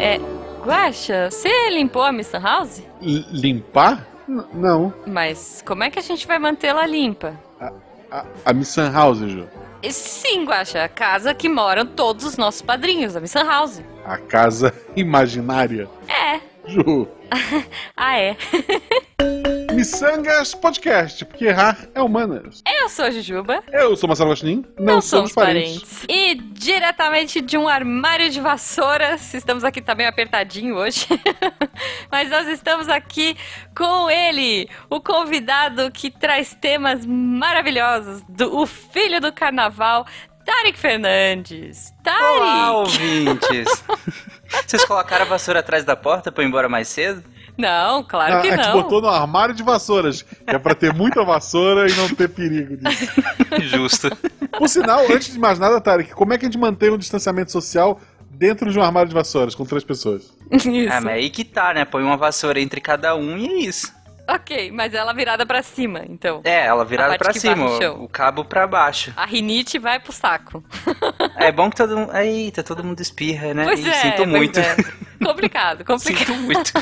É, Guaxa, você limpou a Miss House? L limpar? N não. Mas como é que a gente vai mantê-la limpa? A, a, a Miss House, Ju. Sim, Guaxa, a casa que moram todos os nossos padrinhos, a Miss House. A casa imaginária. É. Ju. ah, é. Missangas Podcast, porque errar é humanas. Eu sou a Jujuba. Eu sou Marcelo Gostin. Não, Não somos, somos parentes. E diretamente de um armário de vassouras, estamos aqui, tá meio apertadinho hoje, mas nós estamos aqui com ele, o convidado que traz temas maravilhosos, do, o filho do carnaval, Tarek Fernandes. Tarek! Olá, ouvintes! Vocês colocaram a vassoura atrás da porta pra eu ir embora mais cedo? Não, claro que a gente não. botou no armário de vassouras, que é pra ter muita vassoura e não ter perigo disso. Justo. Por sinal, antes de mais nada, Tarek, como é que a gente mantém um distanciamento social dentro de um armário de vassouras com três pessoas? Isso. Ah, mas aí que tá, né? Põe uma vassoura entre cada um e é isso. Ok, mas ela virada pra cima, então. É, ela virada A pra parte que varre cima, o cabo pra baixo. A rinite vai pro saco. É bom que todo mundo. Eita, todo mundo espirra, né? Pois é, Sinto pois muito. é. Complicado, complicado. Sinto muito.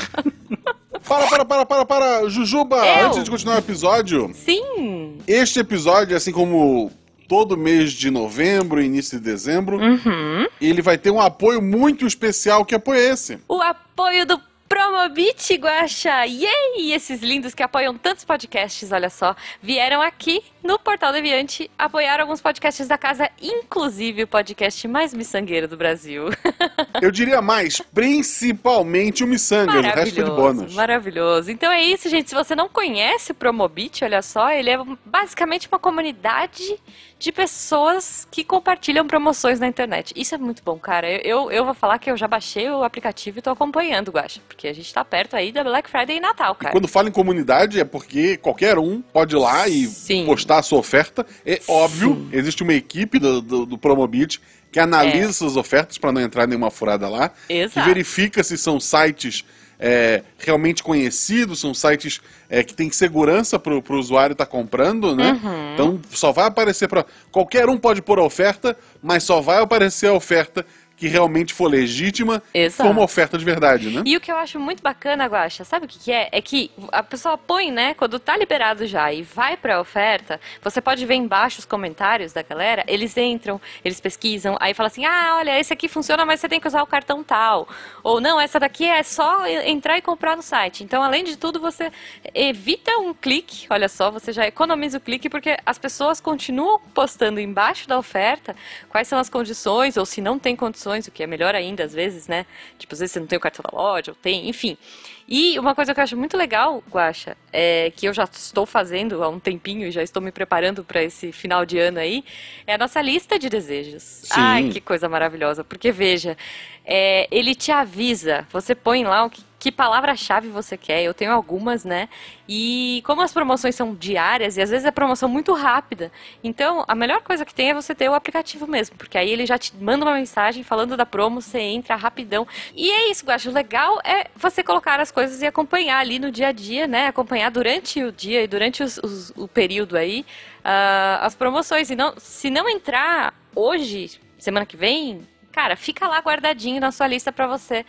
Para, para, para, para, para! Jujuba, Eu? antes de continuar o episódio, Sim. este episódio, assim como todo mês de novembro e início de dezembro, Uhum. ele vai ter um apoio muito especial. Que apoio é esse? O apoio do Promobit, Guaxa! Yay! Esses lindos que apoiam tantos podcasts, olha só, vieram aqui no Portal Deviante apoiar alguns podcasts da casa, inclusive o podcast mais miçangueiro do Brasil. Eu diria mais, principalmente o Missangas, o resto foi de bônus. Maravilhoso. Então é isso, gente. Se você não conhece o Promobit, olha só, ele é basicamente uma comunidade de pessoas que compartilham promoções na internet. Isso é muito bom, cara. Eu, eu, vou falar que eu já baixei o aplicativo e tô acompanhando, Guaxa, porque a gente tá perto aí da Black Friday e Natal, cara. Quando fala em comunidade é porque qualquer um pode ir lá e Sim. postar a sua oferta. É óbvio, existe uma equipe do, do, do Promobit que analisa É. essas ofertas para não entrar nenhuma furada lá. Que Exato. verifica se são sites é, realmente conhecidos, são sites é, que têm segurança para o usuário estar comprando, né? Uhum. Então só vai aparecer para. Qualquer um pode pôr a oferta, mas só vai aparecer a oferta que realmente for legítima Exato. for uma oferta de verdade, né? E o que eu acho muito bacana, Guaxa, sabe o que, que é? É que a pessoa põe, né, quando tá liberado já e vai pra oferta, você pode ver embaixo os comentários da galera, eles entram, eles pesquisam, aí fala assim, ah, olha, esse aqui funciona, mas você tem que usar o cartão tal. Ou não, essa daqui é só entrar e comprar no site. Então, além de tudo, você evita um clique, olha só, você já economiza o clique, porque as pessoas continuam postando embaixo da oferta quais são as condições, ou se não tem condições, o que é melhor ainda às vezes, né? Tipo, às vezes você não tem o cartão da loja, ou tem, enfim. E uma coisa que eu acho muito legal, Guaxa, é que eu já estou fazendo há um tempinho e já estou me preparando para esse final de ano aí, é a nossa lista de desejos. Sim. Ai, que coisa maravilhosa. Porque, veja, é, ele te avisa, você põe lá o que, que palavra-chave você quer. Eu tenho algumas, né? E como as promoções são diárias e às vezes é promoção muito rápida, então a melhor coisa que tem é você ter o aplicativo mesmo, porque aí ele já te manda uma mensagem falando da promo, você entra rapidão. E é isso, Guaxa. O legal é você colocar as coisas e acompanhar ali no dia a dia, né? Acompanhar durante o dia e durante os- os- o período aí ah, as promoções. E não, se não entrar hoje, semana que vem, cara, fica lá guardadinho na sua lista pra você,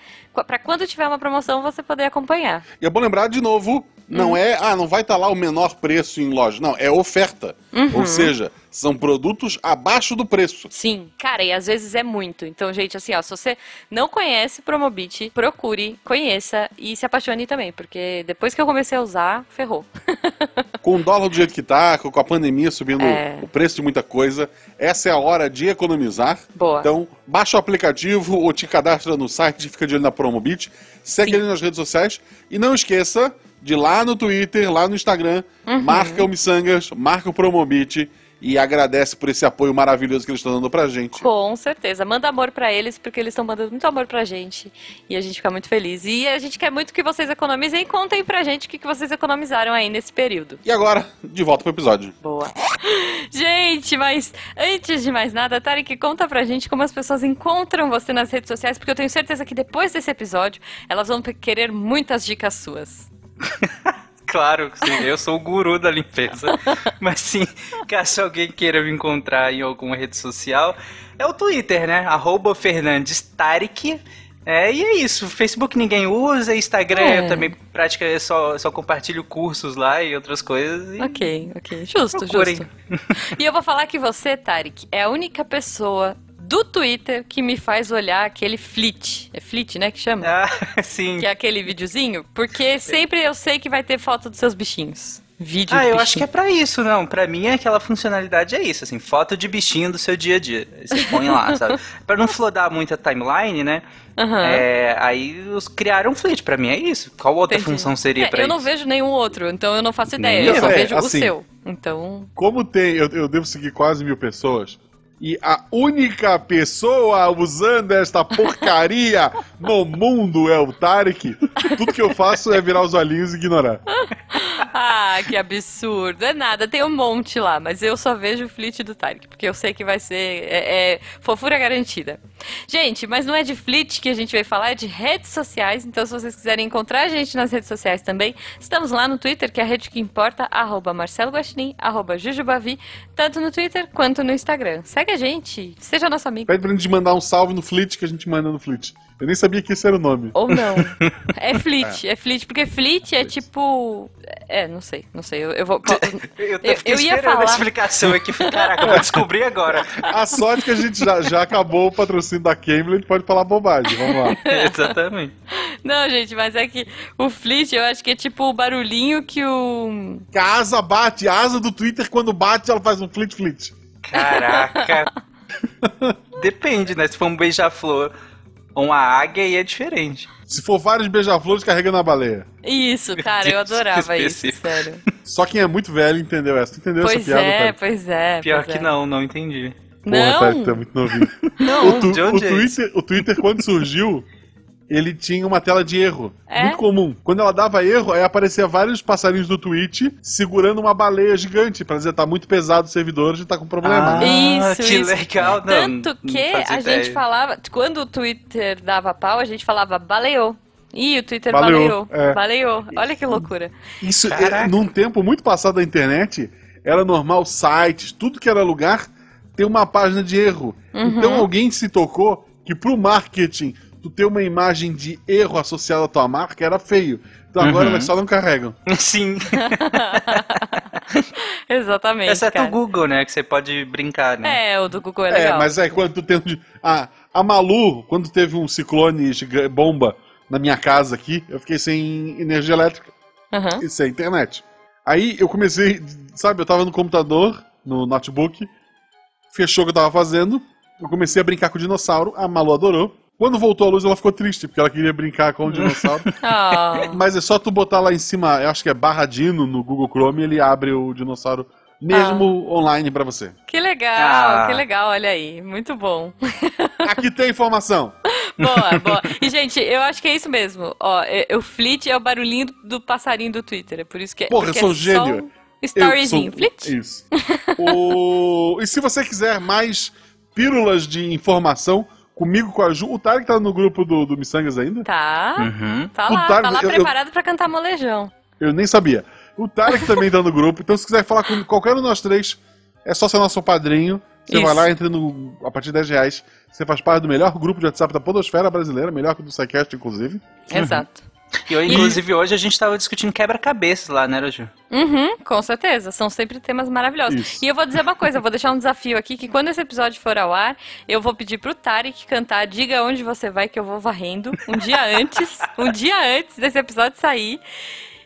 pra quando tiver uma promoção você poder acompanhar. E é bom lembrar de novo, não é, ah, não vai estar lá o menor preço em loja. Não, é oferta. Ou seja, são produtos abaixo do preço. Sim, cara, e às vezes é muito. Então, gente, assim, ó, se você não conhece Promobit, procure, conheça e se apaixone também, porque depois que eu comecei a usar, ferrou. Com o dólar do jeito que tá, com a pandemia subindo É. o preço de muita coisa, essa é a hora de economizar. Boa. Então, baixa o aplicativo ou te cadastra no site, fica de olho na Promobit, segue Sim. ele nas redes sociais e não esqueça de lá no Twitter, lá no Instagram, Uhum. marca o Missangas, marca o Promobit e agradece por esse apoio maravilhoso que eles estão dando pra gente. Com certeza. Manda amor pra eles, porque eles estão mandando muito amor pra gente. E a gente fica muito feliz. E a gente quer muito que vocês economizem contem pra gente o que que vocês economizaram aí nesse período. E agora, de volta pro episódio. Boa. Gente, mas antes de mais nada, Tarek, conta pra gente como as pessoas encontram você nas redes sociais, porque eu tenho certeza que depois desse episódio elas vão querer muitas dicas suas. Claro, que sim, eu sou o guru da limpeza. Mas sim, caso alguém queira me encontrar em alguma rede social, é o Twitter, né? Arroba Fernandes Tarek. É, e é isso. Facebook ninguém usa, Instagram É. eu também praticamente só, só compartilho cursos lá e outras coisas. E... Ok, ok. Justo, Procurem. justo. E eu vou falar que você, Tarek, é a única pessoa do Twitter que me faz olhar aquele flit. É flit, né, que chama? Ah, sim. Que é aquele videozinho. Porque sempre eu sei que vai ter foto dos seus bichinhos. Vídeo Ah, eu acho que é pra isso, não. Pra mim, aquela funcionalidade é isso, assim, foto de bichinho do seu dia a dia. Você põe lá, sabe? Pra não flodar muito a timeline, né? Aham. É, aí os criaram um flit, pra mim é isso. Qual outra Entendi. função seria É, pra eu isso? não vejo nenhum outro, então eu não faço ideia. Nem Eu eu. só É, vejo assim, o seu. Então. Como tem, eu, eu devo seguir quase mil pessoas. E a única pessoa usando esta porcaria no mundo é o Tarek. Tudo que eu faço é virar os olhinhos e ignorar. Ah, que absurdo. É nada, tem um monte lá, mas eu só vejo o flit do Tarek, porque eu sei que vai ser é, é, fofura garantida. Gente, mas não é de flit que a gente vai falar, é de redes sociais. Então, se vocês quiserem encontrar a gente nas redes sociais também, estamos lá no Twitter, que é a rede que importa, arroba Marcelo Guaxinim, arroba Jujubavi, tanto no Twitter quanto no Instagram. Segue a gente, seja nosso amigo. Pede pra gente mandar um salve no Flit que a gente manda no Flit. Eu nem sabia que esse era o nome. Ou não. É flit, é flit, porque flit é tipo. É, não sei, não sei. Eu, eu vou. Eu, Eu- fiquei eu ia falar. a explicação aqui. Caraca, eu vou descobrir agora. A sorte que a gente já, já acabou o patrocínio da Cambly, a gente pode falar bobagem. Vamos lá. Exatamente. Não, gente, mas é que o flit eu acho que é tipo o barulhinho que o. Que a asa bate, a asa do Twitter, quando bate, ela faz um flit flit. Caraca. Depende, né? Se for um beija-flor ou uma águia, aí é diferente. Se for vários beija-flores carregando a baleia. Isso, cara, eu adorava isso, sério. Só quem é muito velho entendeu essa. Tu entendeu Pois essa piada, é, Tarek? pois é. Pior pois que é. não, não entendi. Porra, Não, Tarek, tu é muito novinho. Não, o, tu- de o onde é? Twitter, o Twitter, quando surgiu, ele tinha uma tela de erro. É? Muito comum. Quando ela dava erro, aí aparecia vários passarinhos do tweet segurando uma baleia gigante. Pra dizer, tá muito pesado o servidor, a gente tá com problema. Ah, Isso, que isso. legal. Não, Tanto que a ideia. gente falava, quando o Twitter dava pau, a gente falava baleou. Ih, o Twitter Baleou, baleou. é. Baleou. Olha que loucura. Isso, é, Caraca. num tempo muito passado da internet, era normal sites, tudo que era lugar, ter uma página de erro. Uhum. Então alguém se tocou que pro marketing, tu ter uma imagem de erro associada à tua marca era feio. Então agora Uhum. elas só não carregam. Sim. Exatamente. Exceto cara. o Google, né? Que você pode brincar, né? É, o do Google é É, legal. mas aí quando tu tem. um- A, a Malu, quando teve um ciclone bomba na minha casa aqui, eu fiquei sem energia elétrica Aham. e sem internet. Aí eu comecei, sabe, eu tava no computador, no notebook, fechou o que eu tava fazendo, eu comecei a brincar com o dinossauro, a Malu adorou. Quando voltou a luz, ela ficou triste, porque ela queria brincar com o dinossauro. Ah, Mas é só tu botar lá em cima, eu acho que é barra Dino no Google Chrome, ele abre o dinossauro mesmo online pra você. que legal, Ah. que legal, olha aí. Muito bom. Aqui tem informação. Boa, boa. E, gente, eu acho que é isso mesmo. Ó, é- o flit é o barulhinho do, do passarinho do Twitter. É por isso que é. Porra, eu sou é gênio. Storyzinho. sou- Flit? Isso. O- E se você quiser mais pílulas de informação comigo, com a Ju, o Tarek tá no grupo do, do Missangas ainda? Tá. Uhum. Tá O lá, Tarek- tá lá eu- eu- preparado pra cantar molejão. Eu nem sabia. O Tarek também tá no grupo, então se quiser falar com qualquer um de nós três, é só ser nosso padrinho. Você Isso. vai lá, entra no, a partir de 10 reais. Você faz parte do melhor grupo de WhatsApp da Podosfera brasileira, melhor que o do SciCast, inclusive. Exato. E, eu, inclusive, hoje a gente tava discutindo quebra-cabeças lá, né, Ju? Uhum, com certeza. São sempre temas maravilhosos. Isso. E eu vou dizer uma coisa, eu vou deixar um desafio aqui, que quando esse episódio for ao ar, eu vou pedir pro Tarek cantar Diga Onde Você Vai, que eu vou varrendo, um dia antes, um dia antes desse episódio sair.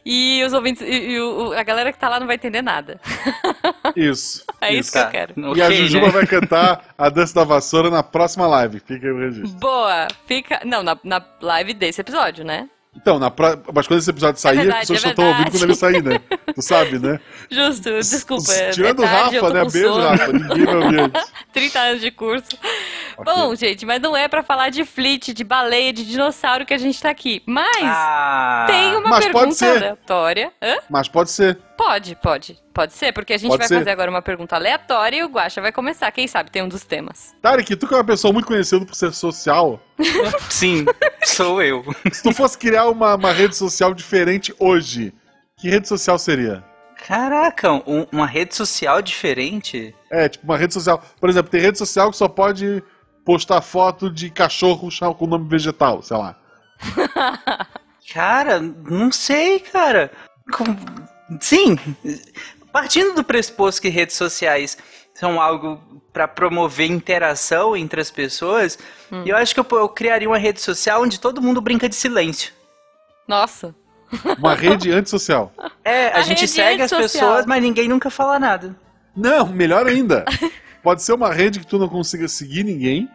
E os ouvintes, e, e o- a galera que tá lá não vai entender nada. Isso. É isso que eu quero. e a Ok, Jujuba né? vai cantar a dança da vassoura na próxima live. Fica aí o registro. Boa! Fica. Não, na, na live desse episódio, né? Então, na pro... mas quando esse episódio sair, verdade, as pessoas é só estão ouvindo quando ele sair, né? Tu sabe, né? Justo, desculpa. é- Tirando é o Rafa, né? Beijo, sono. Rafa. Ninguém vai ouvir antes. 30 anos de curso. Ok. Bom, gente, mas não é pra falar de flit, de baleia, de dinossauro que a gente tá aqui. Mas Ah, tem uma Mas pode pergunta ser. aleatória. Hã? Mas pode ser. Pode, pode. Pode ser, porque a gente Pode vai ser. fazer agora uma pergunta aleatória e o Guaxa vai começar. Quem sabe tem um dos temas. Tarek, tu que é uma pessoa muito conhecida por ser social, Sim, sou eu. se tu fosse criar uma, uma rede social diferente hoje, que rede social seria? Caraca, um- uma rede social diferente? É, tipo uma rede social. Por exemplo, tem rede social que só pode postar foto de cachorro com nome vegetal, sei lá. Cara, não sei, cara. Com- Sim, partindo do pressuposto que redes sociais são algo para promover interação entre as pessoas, eu acho que eu, eu criaria uma rede social onde todo mundo brinca de silêncio. Nossa. Uma rede antissocial. É, a, A gente segue as pessoas, mas ninguém nunca fala nada. Não, melhor ainda. Pode ser uma rede que tu não consiga seguir ninguém,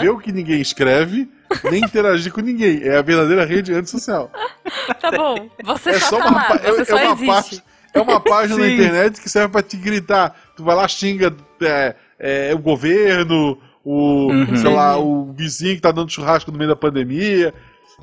ver o que ninguém escreve, nem interagir com ninguém. É a verdadeira rede antissocial. Tá bom. Você É só, só tá uma, lá, é, só é uma existe. parte. É uma página na Sim. internet que serve pra te gritar. Tu vai lá, xinga é, é, o governo, o, Uhum. sei lá, o vizinho que tá dando churrasco no meio da pandemia.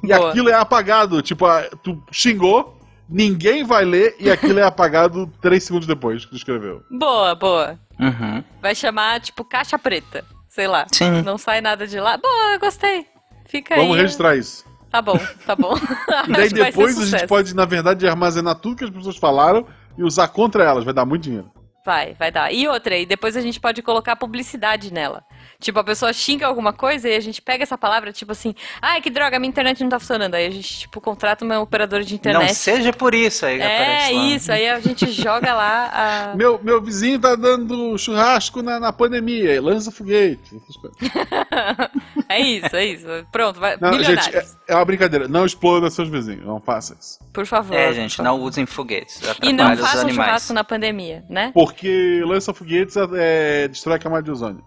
E Boa. aquilo é apagado. Tipo, tu xingou, ninguém vai ler e aquilo é apagado três segundos depois que tu escreveu. Boa, boa. Uhum. Vai chamar, tipo, caixa preta. Sei lá. Sim. Não sai nada de lá. Boa, gostei. Fica Vamos aí. registrar isso. Tá bom, tá bom. E daí depois a gente pode, na verdade, armazenar tudo que as pessoas falaram e usar contra elas. Vai dar muito dinheiro. Vai, vai dar. E outra, e depois a gente pode colocar publicidade nela. Tipo, a pessoa xinga alguma coisa e a gente pega essa palavra, tipo assim, ai, que droga, minha internet não tá funcionando. Aí a gente, tipo, contrata uma operadora de Não internet. seja por isso aí, é, aparece lá. isso, aí a gente joga lá a... Meu, meu vizinho tá dando churrasco na, na pandemia, lança foguete. é isso, é isso. Pronto, vai. Não, Milionários. gente, é, é uma brincadeira. Não exploda seus vizinhos. Não faça isso. Por favor. É, gente, favor. não usem foguetes. E não façam churrasco na pandemia, né? Porque lança foguetes é, destrói a camada de ozônio.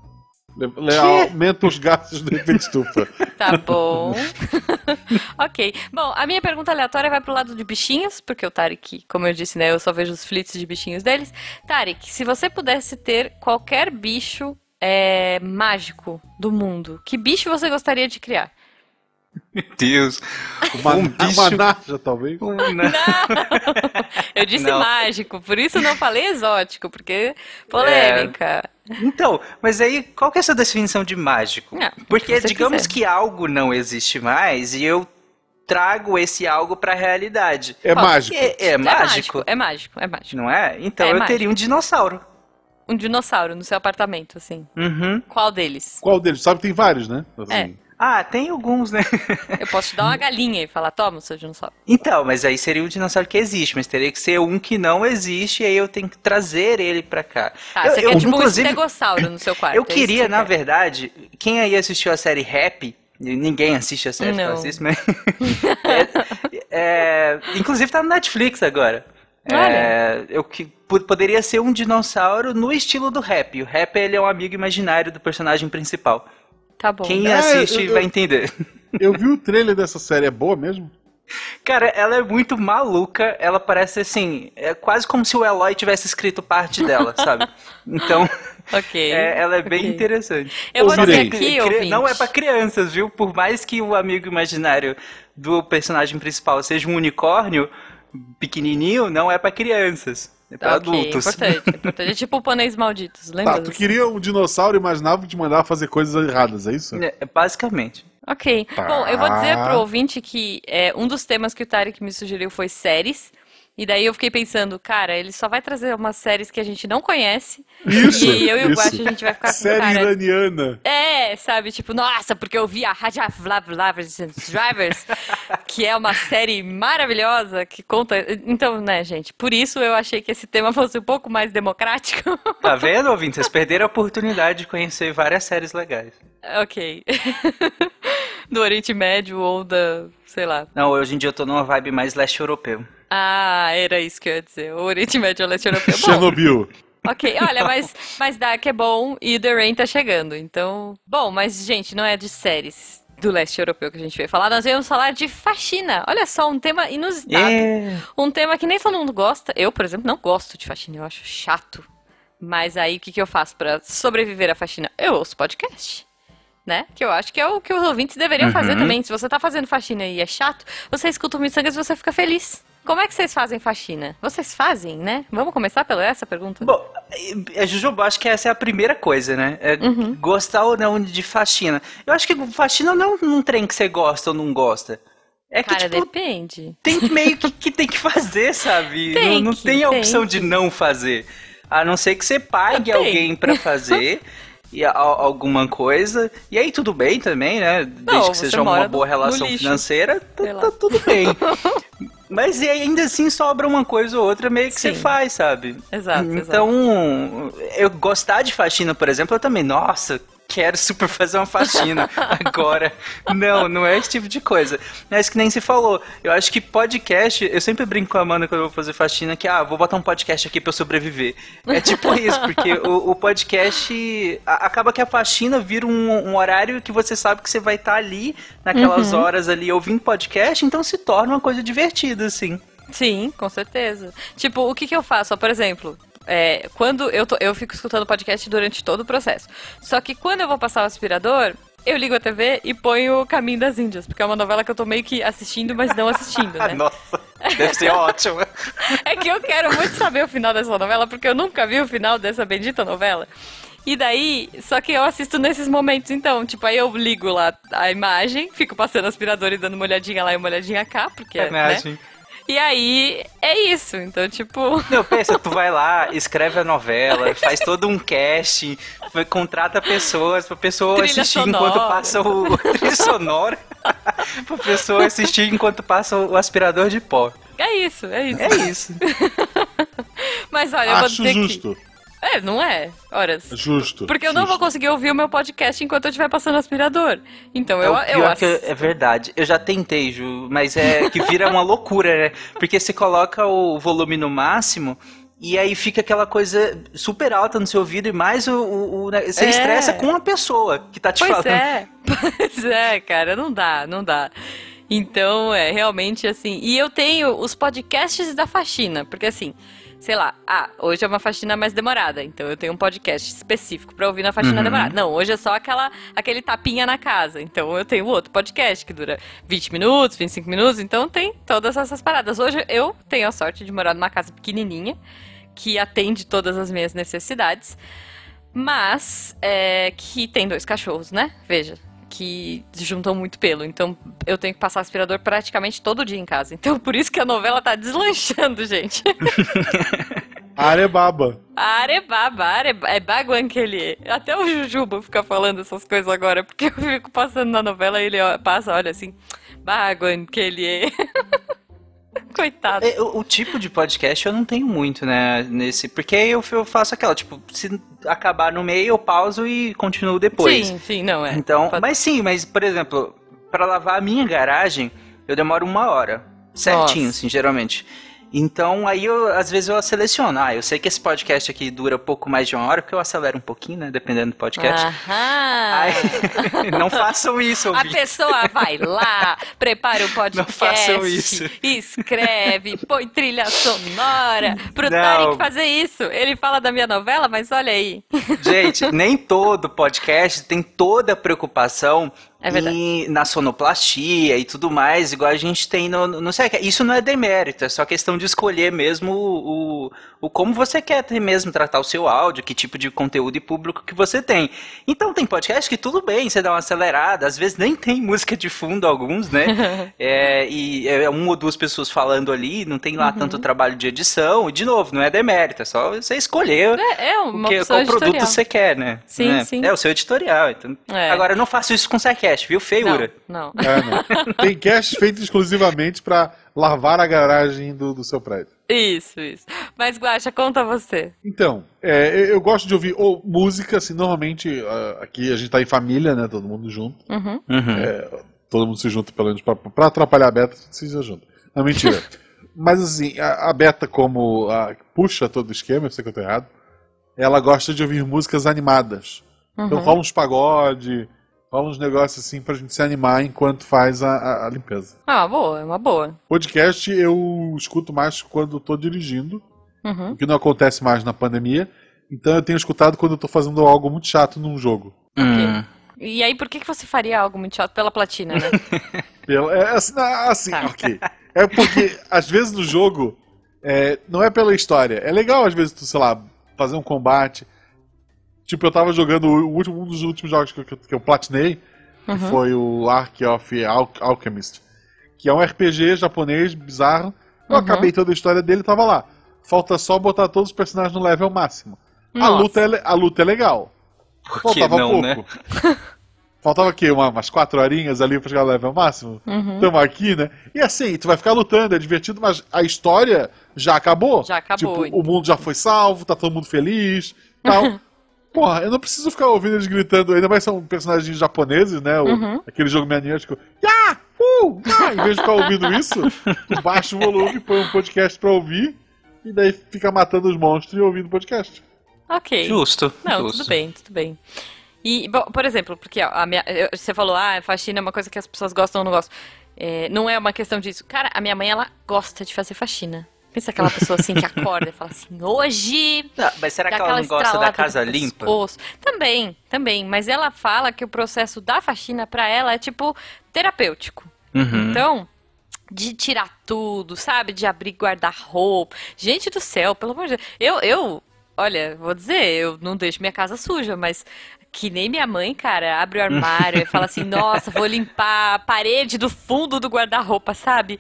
Le- aumenta os gases do efeito estufa. Tá bom. ok. Bom, a minha pergunta aleatória vai pro lado de bichinhos, porque o Tarek, como eu disse, né, eu só vejo os flits de bichinhos deles. Tarek, se você pudesse ter qualquer bicho é, mágico do mundo, que bicho você gostaria de criar? Meu Deus. Uma, Um bicho- uma narja, talvez. Não. Não! Eu disse Não. mágico, por isso não falei exótico, porque polêmica. Então, mas aí, qual que é essa definição de mágico? Não, Porque o que você digamos quiser. que algo não existe mais e eu trago esse algo pra realidade. É Ó, mágico. É, é mágico, É mágico, é mágico. não é? Então É eu mágico. teria um dinossauro. Um dinossauro no seu apartamento, assim. Uhum. Qual deles? Qual deles? Sabe que tem vários, né? Assim. Ah, tem alguns, né? Eu posso te dar uma galinha e falar, toma seu dinossauro. Então, mas aí seria um dinossauro que existe, mas teria que ser um que não existe e aí eu tenho que trazer ele pra cá. Tá, Eu- você eu, quer tipo um estegossauro no seu quarto. Eu é queria, na quer. verdade, quem aí assistiu a série Rap, e ninguém assiste a série, Não. eu assisto, mas... é, é, inclusive tá no Netflix agora. É, eu que po- poderia ser um dinossauro no estilo do rap. O rap ele é um amigo imaginário do personagem principal. Tá bom. Quem É, assiste eu- eu- vai entender. Eu vi o trailer dessa série, é boa mesmo? Cara, ela é muito maluca. Ela parece assim, é quase como se o Eloy tivesse escrito parte dela, sabe? Então, Ok. é, ela é bem Ok. interessante. Eu vou dizer aqui, ouvinte. Não é pra crianças, viu? Por mais que o amigo imaginário do personagem principal seja um unicórnio pequenininho, não é pra crianças. É pra Ok, adultos. Importante, importante. É tipo pôneis malditos, lembra? Tá, tu queria um dinossauro e imaginava que te mandava fazer coisas erradas, é isso? É, basicamente. Ok. Tá. Bom, eu vou dizer pro ouvinte que é, um dos temas que o Tarek me sugeriu foi séries. E daí eu fiquei pensando, cara, ele só vai trazer umas séries que a gente não conhece. Isso, E eu e o isso. Guache, a gente vai ficar com Série cara... iraniana. É, sabe, tipo, nossa, porque eu vi a Raja Drivers, que é uma série maravilhosa que conta. Então, né, gente, por isso eu achei que esse tema fosse um pouco mais democrático. Tá vendo, ouvinte? Vocês perderam a oportunidade de conhecer várias séries legais. ok. Do Oriente Médio ou da, sei lá. Não, hoje em dia eu tô numa vibe mais leste europeu. Ah, era isso que eu ia dizer. O Oriente Médio ou Leste Europeu. Chernobyl. ok, olha, mas, mas Dark é bom e The Rain tá chegando. Então, bom, mas, gente, não é de séries do leste europeu que a gente veio falar. Nós vamos falar de faxina. Olha só, um tema inusitado. É. Um tema que nem todo mundo gosta. Eu, por exemplo, não gosto de faxina, eu acho chato. Mas aí o que, que eu faço pra sobreviver à faxina? Eu ouço podcast. Né? Que eu acho que é o que os ouvintes deveriam fazer Uhum. também. Se você tá fazendo faxina e é chato, você escuta o Missangas e você fica feliz. Como é que vocês fazem faxina? Vocês fazem, né? Vamos começar pela essa pergunta? Bom, é, Jujuba, acho que essa é a primeira coisa, né? É Uhum. Gostar ou não de faxina. Eu acho que faxina não é um trem que você gosta ou não gosta. É que, Cara, tipo, depende. tem meio que, que tem que fazer, sabe? Tem não não que, tem a tem opção que. de não fazer. A não ser que você pague Tem. alguém pra fazer e a- alguma coisa. E aí tudo bem também, né? Desde Não, que você seja uma boa no- relação no financeira, tá, tá tudo bem. Mas e ainda assim sobra uma coisa ou outra meio que você Sim. faz, sabe? Exato, Então, eu gostar de faxina, por exemplo, eu também, nossa, quero super fazer uma faxina agora. Não, não é esse tipo de coisa. Mas que nem se falou. Eu acho que podcast, eu sempre brinco com a Amanda quando eu vou fazer faxina que, ah, vou botar um podcast aqui pra eu sobreviver. É tipo isso, porque o, o podcast a- acaba que a faxina vira um, um horário que você sabe que você vai estar ali, naquelas Uhum. horas ali, ouvindo podcast, então se torna uma coisa divertida, assim. Sim, com certeza. Tipo, o que, que eu faço? Ó, por exemplo, é, quando eu, tô, eu fico escutando podcast durante todo o processo. Só que quando eu vou passar o aspirador, eu ligo a TV e ponho o Caminho das Índias, porque é uma novela que eu tô meio que assistindo, mas não assistindo, né? Nossa, deve ser ótimo. É que eu quero muito saber o final dessa novela, porque eu nunca vi o final dessa bendita novela. E daí, só que eu assisto nesses momentos, então, tipo, aí eu ligo lá a imagem, fico passando aspirador e dando uma olhadinha lá e uma olhadinha cá, porque, né? E aí, é isso, então, tipo... Não, pensa, tu vai lá, escreve a novela, faz todo um casting, contrata pessoas pra pessoa Trilha assistir sonora. enquanto passa o trilha sonora, pra pessoa assistir enquanto passa o aspirador de pó. É isso, é isso. É isso. Mas olha, eu vou Acho dizer justo. que... É, não é? Horas. Justo. Porque eu não vou justo. conseguir ouvir o meu podcast enquanto eu estiver passando aspirador. Então eu, é eu que ass- é verdade. Eu já tentei, Ju, mas é que vira uma loucura, né? Porque você coloca o volume no máximo e aí fica aquela coisa super alta no seu ouvido e mais o, o- o- né? você É. estressa com a pessoa que tá te Pois falando. é, pois é, cara, não dá, não dá. Então, é realmente assim. E eu tenho os podcasts da faxina, porque assim, sei lá, ah, hoje é uma faxina mais demorada, então eu tenho um podcast específico pra ouvir na faxina Uhum. demorada. Não, hoje é só aquela, aquele tapinha na casa, então eu tenho outro podcast que dura 20 minutos, 25 minutos, então tem todas essas paradas. Hoje eu tenho a sorte de morar numa casa pequenininha, que atende todas as minhas necessidades. Mas é, que tem dois cachorros, né? Veja. Que juntam muito pelo. Então eu tenho que passar aspirador praticamente todo dia em casa. Então por isso que a novela tá deslanchando, gente. Arebaba. Arebaba, areba, é que ele é. Até o Jujuba fica falando essas coisas agora, porque eu fico passando na novela e ele ó, passa, olha assim, baguan que ele é. Coitado. É, o, o tipo de podcast eu não tenho muito, né, nesse, porque eu, eu faço aquela, tipo, se acabar no meio eu pauso e continuo depois. Sim, sim, não é. Então, Pode- mas sim, mas por exemplo, pra lavar a minha garagem, eu demoro uma hora, certinho, Nossa. assim, geralmente. Então, aí eu, às vezes eu seleciono. Ah, eu sei que esse podcast aqui dura pouco mais de uma hora, porque eu acelero um pouquinho, né, dependendo do podcast. Aham. Aí, não façam isso, A ouvintes. pessoa vai lá, prepara o podcast, façam isso. escreve, põe trilha sonora. Pro Não. Tarek fazer isso. Ele fala da minha novela, mas olha aí. Gente, nem todo podcast tem toda a preocupação É verdade. na sonoplastia e tudo mais, igual a gente tem no, no sei, Isso não é demérito, é só questão de escolher mesmo o, o como você quer mesmo tratar o seu áudio, que tipo de conteúdo e público que você tem. Então tem podcast que tudo bem, você dá uma acelerada, às vezes nem tem música de fundo alguns, né? É, e é uma ou duas pessoas falando ali, não tem lá Uhum. tanto trabalho de edição, e de novo, não é demérito, é só você escolher É, é uma porque, opção qual produto editorial. você quer, né? Sim, Né? sim. É o seu editorial. Então... É. Agora, eu não faço isso com o SciCast, viu? Feiura. Não, não. É, não. Tem cast feito exclusivamente pra lavar a garagem do, do seu prédio. Isso, isso. Mas, Guaxa, conta você. Então, é, eu- gosto de ouvir ou música, assim, normalmente aqui a gente tá em família, né? Todo mundo junto. Uhum. Uhum. Todo mundo se junta, pelo menos, pra, pra atrapalhar a Beta, se junta. Não, mentira. Mas assim, a, a Beta, como a, puxa todo o esquema, eu sei que eu tô errado, ela gosta de ouvir músicas animadas. Então Uhum. rola uns pagode, rola uns negócios assim pra gente se animar enquanto faz a, a- a limpeza. Ah, boa, é uma boa. Podcast eu escuto mais quando eu tô dirigindo, Uhum. o que não acontece mais na pandemia. Então eu tenho escutado quando eu tô fazendo algo muito chato num jogo. Hum. E aí, por que, que você faria algo muito chato pela platina, né? Pela- é, assim, ah, assim, Tá. ok. É porque, às vezes, no jogo, é, não é pela história. É legal, às vezes, tu, sei lá, fazer um combate. Tipo, eu tava jogando o último, um dos últimos jogos que, eu- que eu platinei, que Uhum. foi o Ark of Al Alchemist. que é um RPG japonês bizarro. Eu Uhum. acabei toda a história dele e tava lá. Falta só botar todos os personagens no level máximo. A luta, é, a luta é legal. Por que Faltava não, né? pouco. Faltava o quê? Uma- umas quatro horinhas ali pra chegar no level máximo? Uhum. Tamo aqui, né? E assim, tu vai ficar lutando, é divertido, mas a história já acabou. Já acabou, Tipo, o mundo já foi salvo, tá todo mundo feliz, tal. Porra, eu não preciso ficar ouvindo eles gritando, ainda mais são personagens japoneses, né? O- Uhum. Aquele jogo maniático. Ya! Uh! Ya! Em vez de ficar ouvindo isso, tu baixa o volume, põe um podcast pra ouvir, e daí fica matando os monstros e ouvindo o podcast. Ok. Justo. Não, justo. tudo bem, tudo bem. E, bom, por exemplo, porque ó, a minha, você falou, ah, faxina é uma coisa que as pessoas gostam ou não gostam. É, não é uma questão disso. Cara, a minha mãe, ela gosta de fazer faxina. Pensa aquela pessoa assim que acorda e fala assim, hoje Não, mas será que ela não gosta da casa limpa? pescoço. Também, também. Mas ela fala que o processo da faxina pra ela é tipo terapêutico. Uhum. Então, de tirar tudo, sabe? De abrir guarda-roupa. Gente do céu, pelo amor de Deus. Eu, eu, olha, vou dizer, eu não deixo minha casa suja, mas que nem minha mãe, cara, abre o armário e fala assim: nossa, vou limpar a parede do fundo do guarda-roupa, sabe?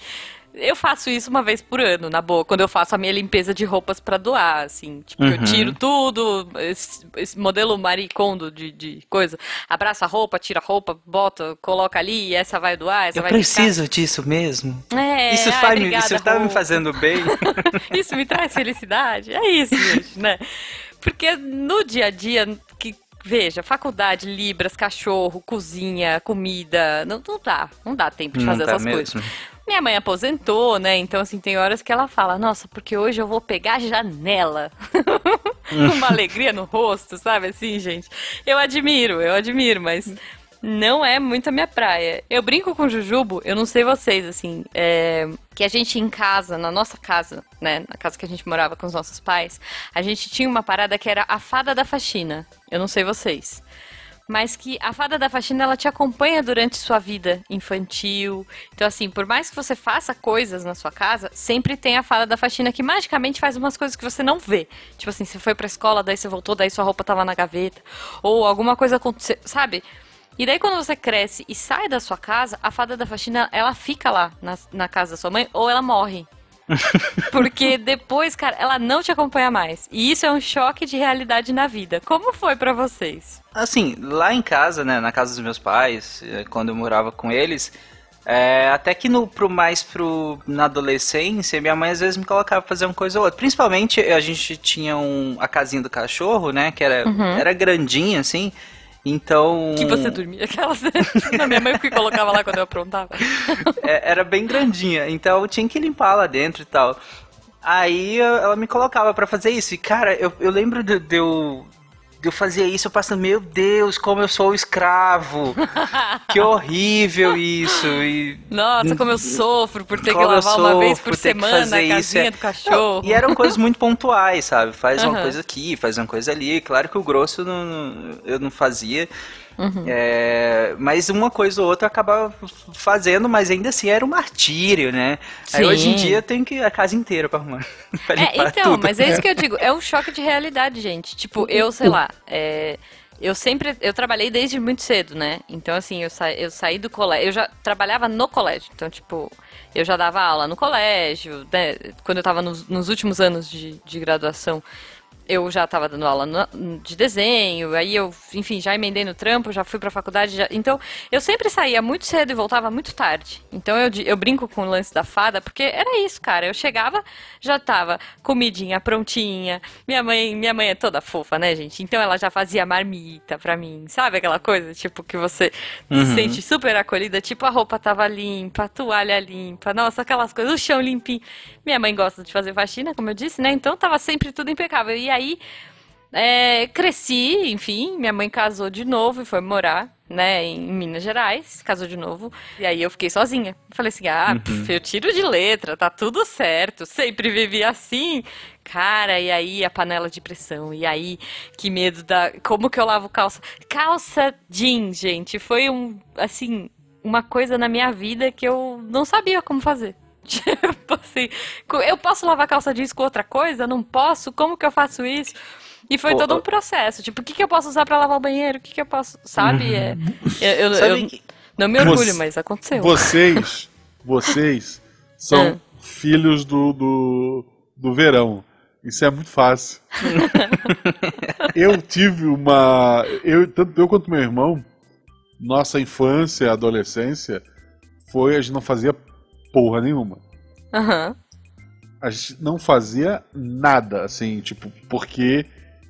Eu faço isso uma vez por ano, na boa, quando eu faço a minha limpeza de roupas pra doar, assim. Tipo, eu Uhum. tiro tudo, esse, esse modelo maricondo de, de coisa. Abraça a roupa, tira a roupa, bota, coloca ali, e essa vai doar, essa Eu vai preciso disso mesmo. ficar. É, isso ai, faz, me- obrigada, isso tá me fazendo bem. Isso me traz felicidade. É isso, gente, né? Porque no dia a dia, veja, faculdade, libras, cachorro, cozinha, comida, não, não dá, não dá tempo de Não fazer essas coisas. mesmo. Minha mãe aposentou, né? Então, assim, tem horas que ela fala, nossa, porque hoje eu vou pegar a janela. Uma alegria no rosto, sabe? Assim, gente. Eu admiro, eu admiro, mas não é muito a minha praia. Eu brinco com Jujubo, eu não sei vocês, assim, é, que a gente em casa, na nossa casa, né? Na casa que a gente morava com os nossos pais, a gente tinha uma parada que era a fada da faxina. Eu não sei vocês mas que a fada da faxina ela te acompanha durante sua vida infantil. Então assim, por mais que você faça coisas na sua casa, sempre tem a fada da faxina que magicamente faz umas coisas que você não vê. Tipo assim, você foi pra escola, daí você voltou, daí sua roupa tava na gaveta, ou alguma coisa aconteceu, sabe? E daí quando você cresce e sai da sua casa, a fada da faxina, ela fica lá na, na casa da sua mãe ou ela morre. Porque depois, cara, ela não te acompanha mais. E isso é um choque de realidade na vida. Como foi pra vocês? Assim, lá em casa, né, na casa dos meus pais, eh, quando eu morava com eles, é, até que no, pro mais pro, na adolescência, minha mãe às vezes me colocava pra fazer uma coisa ou outra. Principalmente a gente tinha um, a casinha do cachorro, né, que era, era grandinha, assim, então... Que você dormia aquelas. Na minha mãe que colocava lá quando eu aprontava. É, era bem grandinha, então eu tinha que limpar lá dentro e tal. Aí ela me colocava pra fazer isso. E cara, eu, eu lembro de, de eu. Eu fazer isso, eu passando, meu Deus, como eu sou escravo. que horrível isso. E Nossa, como eu sofro por ter que como eu lavar uma vez por que semana a casinha é. do cachorro. Não, e eram coisas muito pontuais, sabe? Faz uma Aham. coisa aqui, faz uma coisa ali. Claro que o grosso não- não- eu não fazia. Uhum. É, mas uma coisa ou outra eu acabava fazendo, mas ainda assim era um martírio, né? Aí Sim. hoje em dia tem que a casa inteira pra arrumar. pra É, então, tudo. mas é isso que eu digo, é um choque de realidade, gente. Tipo, eu, sei lá, é, eu sempre, eu trabalhei desde muito cedo, né? Então, assim, eu, sa, eu saí do colégio, eu já trabalhava no colégio, então, tipo, eu já dava aula no colégio, né? Quando eu tava nos, nos últimos anos de, de graduação, eu já estava dando aula de desenho, aí eu, enfim, já emendei no trampo, já fui pra faculdade, já- então eu sempre saía muito cedo e voltava muito tarde. Então eu, eu brinco com o lance da fada, porque era isso, cara. Eu chegava, já tava comidinha prontinha. Minha mãe, minha mãe é toda fofa, né, gente? Então ela já fazia marmita pra mim, sabe aquela coisa, tipo que você se sente super acolhida, tipo a roupa tava limpa, a toalha limpa, nossa, aquelas coisas, o chão limpinho. Minha mãe gosta de fazer faxina, como eu disse, né? Então tava sempre tudo impecável. E aí é, cresci, enfim, minha mãe casou de novo e foi morar, né, em Minas Gerais, casou de novo, e aí eu fiquei sozinha. Falei assim, ah, pf, eu tiro de letra, tá tudo certo, sempre vivi assim. Cara, e aí a panela de pressão, e aí que medo da... Como que eu lavo calça? Calça jeans, gente, foi um, assim, uma coisa na minha vida que eu não sabia como fazer. Tipo assim, eu posso lavar calça jeans com outra coisa? Não posso? Como que eu faço isso? E foi Pô, todo um processo. Tipo, o que, que eu posso usar pra lavar o banheiro? O que, que eu posso. Sabe? É, eu, eu- Sabe eu que- não me orgulho, Você- mas aconteceu. Vocês vocês são Ah. filhos do, do, do verão. Isso é muito fácil. eu tive uma. Eu, tanto eu quanto meu irmão, nossa infância, adolescência, foi a gente não fazia porra nenhuma. Aham. A gente não fazia nada, assim, tipo, porque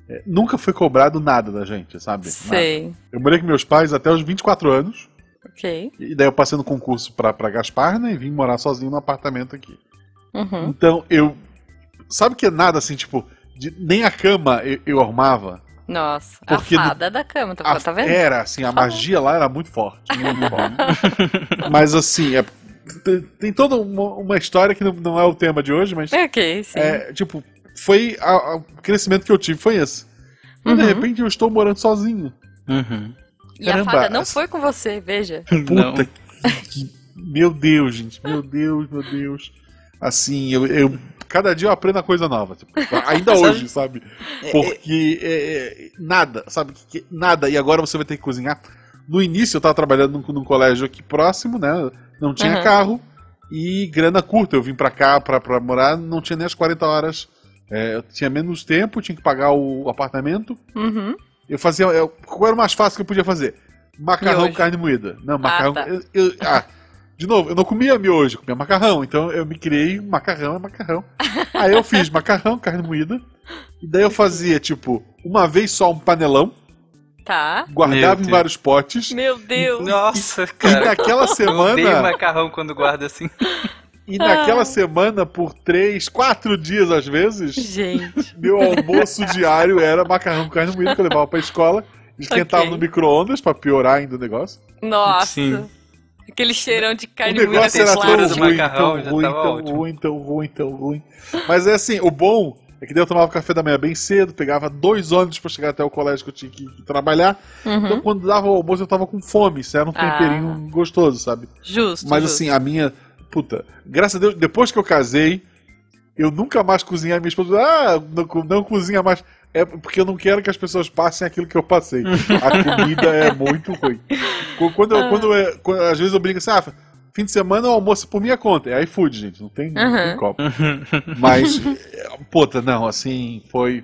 é, nunca foi cobrado nada da gente, sabe? Nada. Sei. Eu morei com meus pais até os 24 anos. Ok. E daí eu passei no concurso pra, pra Gaspar, né? E vim morar sozinho no apartamento aqui. Uhum. Então eu. Sabe que é nada assim, tipo, de- nem a cama eu, eu arrumava. Nossa, Porque a no- fada da cama, tá, A- tá vendo? Era, assim, a magia lá era muito forte. Muito forte. mas assim, é- tem, tem toda uma, uma história que não, não é o tema de hoje, mas. Ok, sim. É, tipo, foi. a- a- o crescimento que eu tive foi esse. E de Uhum. repente eu estou morando sozinho. Uhum. e a fada não foi com você, veja. Não. Puta que. Meu Deus, gente. Meu Deus, meu Deus. Assim, eu. eu- cada dia eu aprendo uma coisa nova. tipo, ainda hoje, sabe? Porque é, é, nada, sabe? Nada. E agora você vai ter que cozinhar. No início eu tava trabalhando num, num colégio aqui próximo, né? Não tinha Uhum. carro e grana curta. Eu vim pra cá pra, pra morar, não tinha nem as 40 horas. É, eu tinha menos tempo, tinha que pagar o apartamento. Uhum. Eu fazia. Eu, qual era o mais fácil que eu podia fazer? Macarrão com carne moída. Não, macarrão. tá. eu- eu- ah, de novo, eu não comia miojo, eu comia macarrão. Então eu me criei macarrão é macarrão. Aí eu fiz macarrão, carne moída. E daí eu fazia, tipo, uma vez só um panelão, Tá. guardava em vários potes. Meu Deus. Nossa, E cara. naquela Eu odeio semana, macarrão quando guarda assim. e naquela semana, por três, quatro dias às vezes, Gente. meu almoço diário era macarrão com carne moída que eu levava pra escola. Esquentava Ok. no micro-ondas pra piorar ainda o negócio. Nossa. Sim. Aquele cheirão de O carne moída negócio era tão ruim, macarrão tão ruim, tão ótimo. ruim, tão ruim, tão ruim. Mas é assim, o bom é que daí eu tomava café da manhã bem cedo, pegava dois ônibus pra chegar até o colégio que eu tinha que, trabalhar. Uhum. Então quando dava o almoço eu tava com fome, isso era um Ah. temperinho gostoso, sabe? Justo. Mas justo. assim, a minha. Puta, graças a Deus, depois que eu casei, eu nunca mais cozinhei. A minha esposa, ah, não, não cozinha mais. É porque eu não quero que as pessoas passem aquilo que eu passei. A comida é muito ruim. Qu- Quando, eu, quando, eu- quando- às vezes eu brinco assim, ah, fim de semana o almoço é por minha conta. É iFood, gente, não tem, não tem Uhum. copo. Mas, é, puta, não, assim, foi.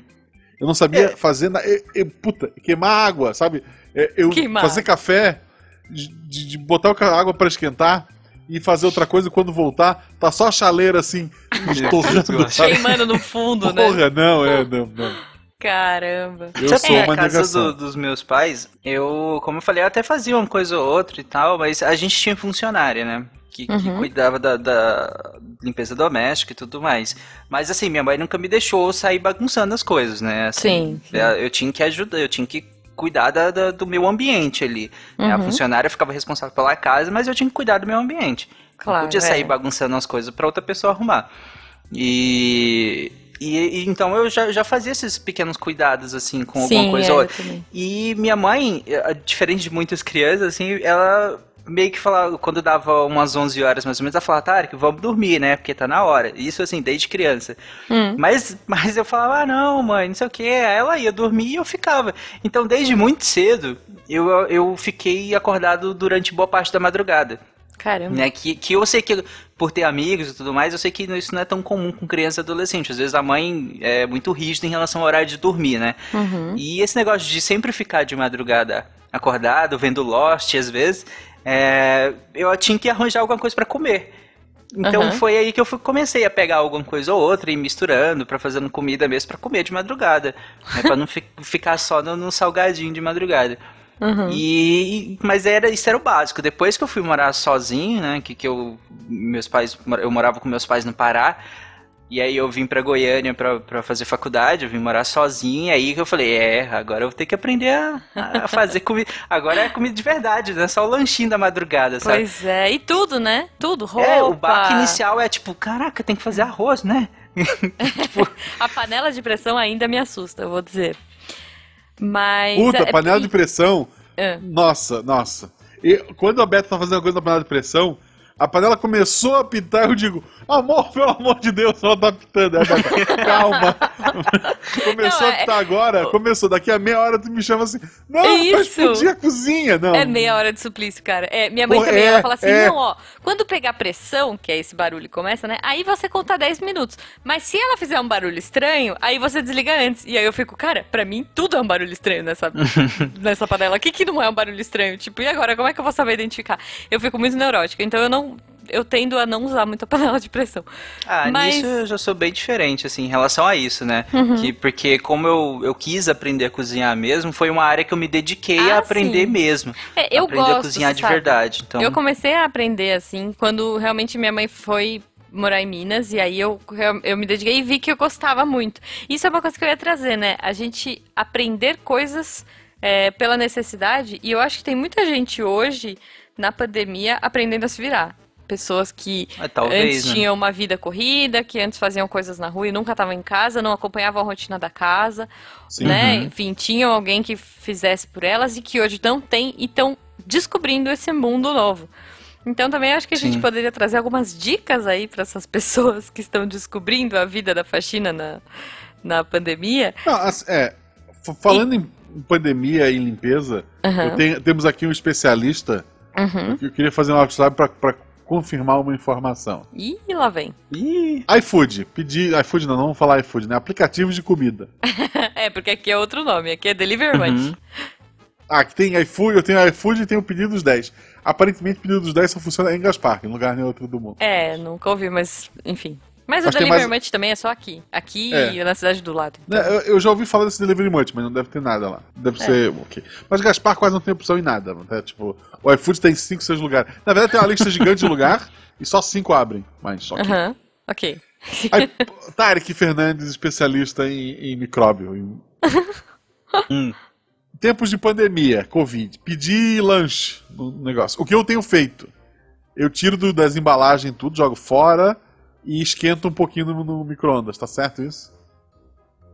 Eu não sabia fazer. Na, eu- eu- puta, queimar água, sabe? É, Eu Queimar. fazer café, de, de- botar a água pra esquentar e fazer outra coisa e quando voltar, tá só a chaleira assim, sabe? Queimando no fundo, né? Porra, não, é, não, não. Caramba. Eu Sabe, sou na uma casa do- dos meus pais, eu, como eu falei, eu até fazia uma coisa ou outra e tal, mas a gente tinha funcionária, né? Que, que Uhum. cuidava da, da limpeza doméstica e tudo mais. Mas assim, minha mãe nunca me deixou sair bagunçando as coisas, né? Assim, Sim, sim. é, Eu tinha que ajudar, eu tinha que cuidar da- da- do meu ambiente ali. né? A Uhum. funcionária ficava responsável pela casa, mas eu tinha que cuidar do meu ambiente. Claro, não podia sair é. bagunçando as coisas pra outra pessoa arrumar. E, e- e então eu já, já fazia esses pequenos cuidados assim com Sim, alguma coisa é, ou outra. E minha mãe, eh, diferente de muitas crianças, assim, ela meio que falava, quando dava umas 11 horas mais ou menos, ela falava, Tarek, vamos dormir, né? Porque tá na hora. Isso assim, desde criança. Hum. Mas, mas eu falava, ah, não, mãe, não sei o que. Aí ela ia dormir e eu ficava. Então, desde muito cedo, eu, eu fiquei acordado durante boa parte da madrugada. Caramba. Né? Que, que eu sei que, por ter amigos e tudo mais, eu sei que isso não é tão comum com criança e adolescente. Às vezes a mãe é muito rígida em relação ao horário de dormir, né? Uhum. E esse negócio de sempre ficar de madrugada acordado, vendo Lost, às vezes, é, eu tinha que arranjar alguma coisa pra comer. Então Aham. foi aí que eu fui- comecei a pegar alguma coisa ou outra e misturando pra fazendo comida mesmo pra comer de madrugada, né, para não fi- ficar só no, no salgadinho de madrugada. Uhum. E mas era isso era o básico. Depois que eu fui morar sozinho, né, que, que eu meus pais eu morava com meus pais no Pará. E aí eu vim pra Goiânia pra, pra fazer faculdade, eu vim morar sozinho, e aí que eu falei, é, agora eu vou ter que aprender a, a fazer comida. Agora é comida de verdade, não é só o lanchinho da madrugada, sabe? Pois é, e tudo, né? Tudo, roupa. É, o baque inicial é tipo, caraca, tem que fazer arroz, né? A panela de pressão ainda me assusta, eu vou dizer. Mas. Puta, é- panela de pressão. É. Nossa, nossa. E quando a Beta tá fazendo a coisa na panela de pressão, A panela começou a pitar, eu digo, amor, pelo amor de Deus, ela tá pitando. Ela tá, calma. começou Não, a é- pitar agora, começou. Daqui a meia hora tu me chama assim, não, É vai isso. explodir a cozinha. Não. É meia hora de suplício, cara. É, minha mãe Pô, também, é, ela fala assim, é. não, ó, quando pegar pressão, que é esse barulho que começa, né? Aí você conta 10 minutos. Mas se ela fizer um barulho estranho, aí você desliga antes. E aí eu fico, cara, pra mim tudo é um barulho estranho nessa, nessa panela. O que que não é um barulho estranho? Tipo, e agora, como é que eu vou saber identificar? Eu fico muito neurótica, então eu não... Eu tendo a não usar muito a panela de pressão. Ah, Mas- nisso eu já sou bem diferente, assim, em relação a isso, né? Uhum. Que, porque como eu, eu quis aprender a cozinhar mesmo, foi uma área que eu me dediquei Ah, a aprender sim. mesmo. É, eu aprender gosto, a cozinhar de sabe? verdade. Então, Eu comecei a aprender assim quando realmente minha mãe foi morar em Minas e aí eu, eu me dediquei e vi que eu gostava muito. Isso é uma coisa que eu ia trazer, né? A gente aprender coisas é, pela necessidade e eu acho que tem muita gente hoje na pandemia aprendendo a se virar. Pessoas que Ah, talvez, antes né? tinham uma vida corrida, que antes faziam coisas na rua e nunca estavam em casa, não acompanhavam a rotina da casa, Sim. né? Uhum. Enfim, tinham alguém que fizesse por elas e que hoje não tem e estão descobrindo esse mundo novo. Então também acho que a gente Sim. poderia trazer algumas dicas aí para essas pessoas que estão descobrindo a vida da faxina na, na pandemia. Não, é, falando em pandemia e limpeza, eu tenho- temos aqui um especialista. Uhum. Eu queria fazer um WhatsApp pra confirmar uma informação. Ih, lá vem. Ih, iFood, pedir. iFood não, não vamos falar iFood, né? Aplicativos de comida. é, porque aqui é outro nome, aqui é Deliver Munch. Uhum. Ah, aqui tem iFood, eu tenho iFood e tenho o pedido dos 10. Aparentemente, o pedido dos 10 só funciona em Gaspar, em lugar nenhum outro do mundo. É, nunca ouvi, mas enfim. Mas o Acho que tem Deliver mais- Munch também é só aqui. Aqui É. e na cidade do lado. Né, Eu, eu já ouvi falar desse Delivery Munch, mas não deve ter nada lá. Deve É. ser ok. Mas Gaspar quase não tem opção em nada. Né? Tipo, o iFood tem 5, 6 lugares. Na verdade, tem uma lista gigante de lugar e só 5 abrem. Mas ok. Aham, ok. Aí, Tarek Fernandes, especialista em, em micróbio. em- Hum. Tempos de pandemia, Covid. Pedir lanche no negócio. O que eu tenho feito? Eu tiro do- das embalagens tudo, jogo fora e esquento um pouquinho no, no micro-ondas, tá certo isso?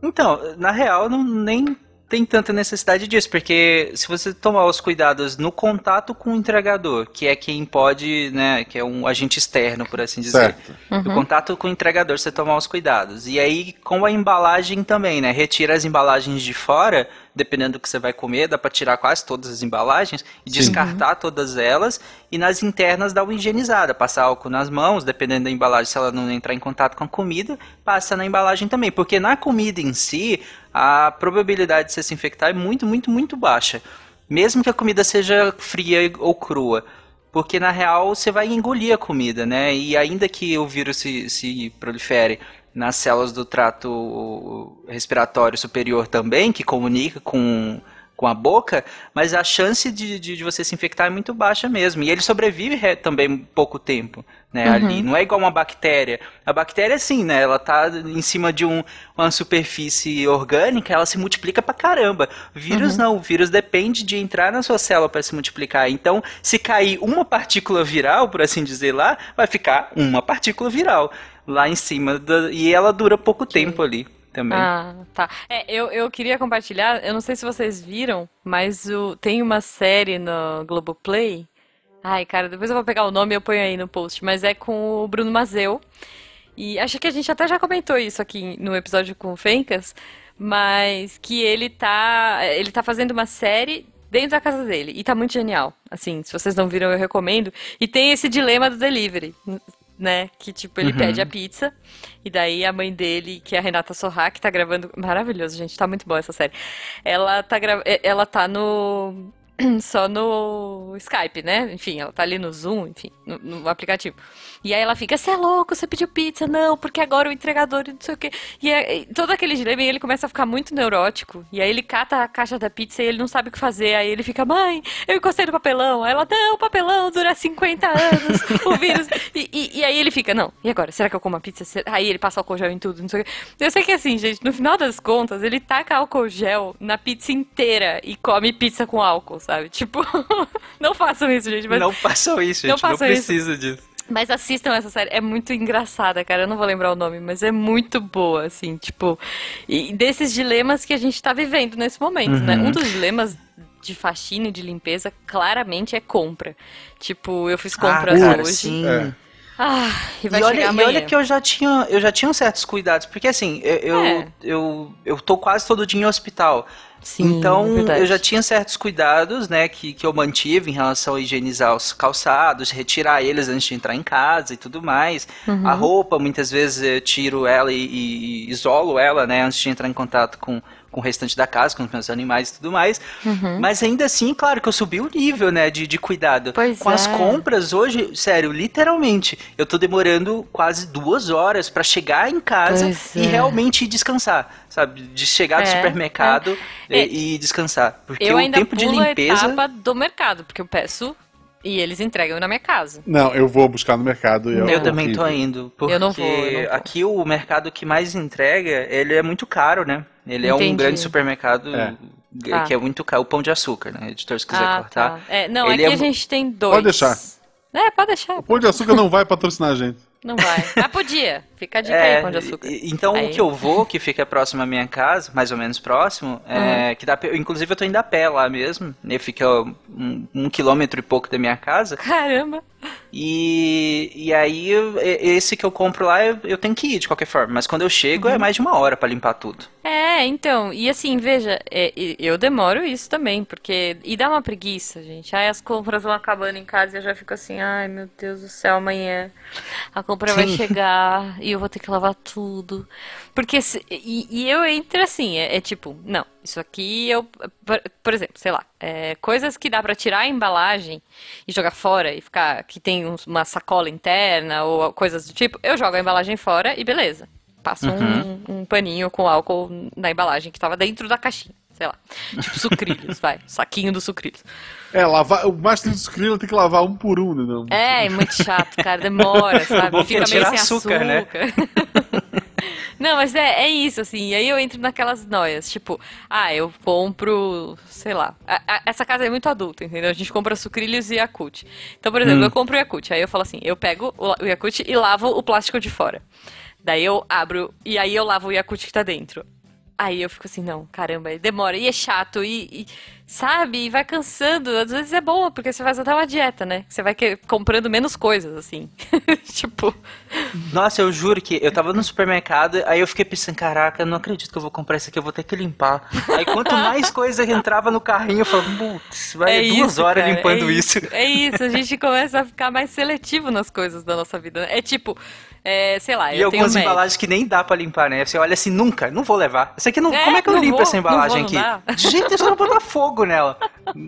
Então, na real, não, nem tem tanta necessidade disso, porque se você tomar os cuidados no contato com o entregador, que é quem pode, né, que é um agente externo, por assim dizer. Certo. No contato com o entregador, você tomar os cuidados. E aí, com a embalagem também, né? Retira as embalagens de fora, dependendo do que você vai comer, dá pra tirar quase todas as embalagens e Sim. descartar todas elas. E nas internas dá uma higienizada, passar álcool nas mãos, dependendo da embalagem, se ela não entrar em contato com a comida, passa na embalagem também. Porque na comida em si, a probabilidade de você se infectar é muito, muito, muito baixa. Mesmo que a comida seja fria ou crua. Porque na real você vai engolir a comida, né? E ainda que o vírus se, se prolifere nas células do trato respiratório superior também, que comunica com, com a boca, mas a chance de, de, de você se infectar é muito baixa mesmo. E ele sobrevive re- também pouco tempo, né? Ali. Não é igual uma bactéria. A bactéria, sim, né? Ela tá em cima de um, uma superfície orgânica, ela se multiplica pra caramba. Vírus não, o vírus depende de entrar na sua célula para se multiplicar. Então, se cair uma partícula viral, por assim dizer lá, vai ficar uma partícula viral lá em cima. da- e ela dura pouco tempo ali também. Ah, tá. É, eu, eu queria compartilhar, eu não sei se vocês viram, mas o, tem uma série no Globoplay. Ai, cara, depois eu vou pegar o nome e eu ponho aí no post, mas é com o Bruno Mazeu. E acho que a gente até já comentou isso aqui no episódio com o Fencas, mas que ele tá, ele tá fazendo uma série dentro da casa dele e tá muito genial. Assim, se vocês não viram, eu recomendo. E tem esse dilema do delivery, né? Que tipo, ele Uhum. pede a pizza e daí a mãe dele, que é a Renata Sorra, que tá gravando, maravilhoso, gente, tá muito boa essa série. Ela tá gra... ela tá no só no Skype, né? Enfim, ela tá ali no Zoom, enfim, no, no aplicativo. E aí ela fica, você é louco, você pediu pizza? Não, porque agora o entregador e não sei o quê. E, é- e todo aquele dilema, e ele começa a ficar muito neurótico. E aí ele cata a caixa da pizza e ele não sabe o que fazer. Aí ele fica, mãe, eu encostei no papelão. Aí ela, não, o papelão dura 50 anos, o vírus. E, e- e aí ele fica, não, e agora? Será que eu como a pizza? Aí ele passa álcool gel em tudo, não sei o quê. Eu sei que assim, gente, no final das contas, ele taca álcool gel na pizza inteira e come pizza com álcool, sabe? Tipo, não façam isso, gente. Não façam isso, Não gente. Não, isso. precisa disso. Mas assistam essa série, é muito engraçada, cara. Eu não vou lembrar o nome, mas é muito boa, assim, tipo. E desses dilemas que a gente tá vivendo nesse momento, né? Um dos dilemas de faxina e de limpeza, claramente é compra. Tipo, eu fiz Ah, compras cara, hoje. sim. É. Ah, e E olha, e olha que eu já tinha, eu já tinha certos cuidados, porque assim, eu, eu, É. eu, eu tô quase todo dia em hospital. Sim, então, é eu já tinha certos cuidados, né, que, que eu mantive em relação a higienizar os calçados, retirar eles antes de entrar em casa e tudo mais. Uhum. A roupa, muitas vezes eu tiro ela e, e isolo ela, né, antes de entrar em contato com, com o restante da casa, com os meus animais e tudo mais. Uhum. Mas ainda assim, claro que eu subi o nível, né, de, de cuidado. Pois com as é. compras hoje, sério, literalmente, eu tô demorando quase duas horas pra chegar em casa Pois e é. realmente ir descansar, sabe? De chegar do É, supermercado é. E, e descansar. Porque Eu o ainda tempo de pulo a limpeza. etapa do mercado, porque eu peço e eles entregam na minha casa. Não, eu vou buscar no mercado. e é Eu também tô indo. Porque Eu não vou, eu não vou. aqui o mercado que mais entrega, ele é muito caro, né? Ele é um grande supermercado É. que Tá. é muito caro. O pão de açúcar, né? Editor, se quiser ah, cortar. tá. É, não, Ele aqui é a gente tem dois. Pode deixar. É, pode deixar. O Pão de Açúcar não vai patrocinar a gente. Não vai. Ah, podia. Fica a dica É, aí, pão de açúcar. Então Aí. o que eu vou, que fica próximo à minha casa, mais ou menos próximo, Uhum. é que dá, inclusive eu tô indo a pé lá mesmo, né, fica um, um quilômetro e pouco da minha casa, Caramba. E, e aí esse que eu compro lá eu, tenho que ir de qualquer forma, mas quando eu chego Uhum. é mais de uma hora pra limpar tudo. É, então, e assim, veja, é, eu demoro isso também, porque. E dá uma preguiça, gente. Aí as compras vão acabando em casa e eu já fico assim, ai meu Deus do céu, amanhã a compra vai Sim. chegar e eu vou ter que lavar tudo. Porque. se- e, e eu entro assim, é, é tipo, não, isso aqui eu. Por, por exemplo, sei lá, é, coisas que dá pra tirar a embalagem e jogar fora e ficar. que tem uma sacola interna ou coisas do tipo, eu jogo a embalagem fora e beleza. Passo Uhum. um, um paninho com álcool na embalagem que tava dentro da caixinha. Sei lá. Tipo sucrilhos, vai. Saquinho dos sucrilhos. É, lavar, o Master do Sucrilho tem que lavar um por um, né? Não. É, é muito chato, cara. Demora, sabe? que é Fica meio sem açúcar, açúcar. né? Não, mas é, é isso, assim. E aí eu entro naquelas noias. Tipo, ah, eu compro, sei lá. a- a- essa casa é muito adulta, entendeu? A gente compra sucrilhos e Yakult. Então, por exemplo, Hum. eu compro o Yakult. Aí eu falo assim, eu pego o o Yakult e lavo o plástico de fora. Daí eu abro e aí eu lavo o Yakult que tá dentro. Aí eu fico assim, não, caramba, demora. E é chato, e, e, sabe, e vai cansando. Às vezes é bom, porque você faz até uma dieta, né? Você vai comprando menos coisas, assim. tipo, Nossa, eu juro que eu tava no supermercado, aí eu fiquei pensando, caraca, eu não acredito que eu vou comprar isso aqui, eu vou ter que limpar. Aí quanto mais coisa entrava no carrinho, eu falava, putz, vai é duas isso, horas cara, limpando é isso. É isso, a gente começa a ficar mais seletivo nas coisas da nossa vida. né? É tipo, é, sei lá, E algumas um embalagens que nem dá pra limpar, né? Você olha assim, nunca, não vou levar. Isso aqui não. É, como é que eu limpo vou, essa embalagem não vou, não aqui? Gente, eu só botar fogo nela.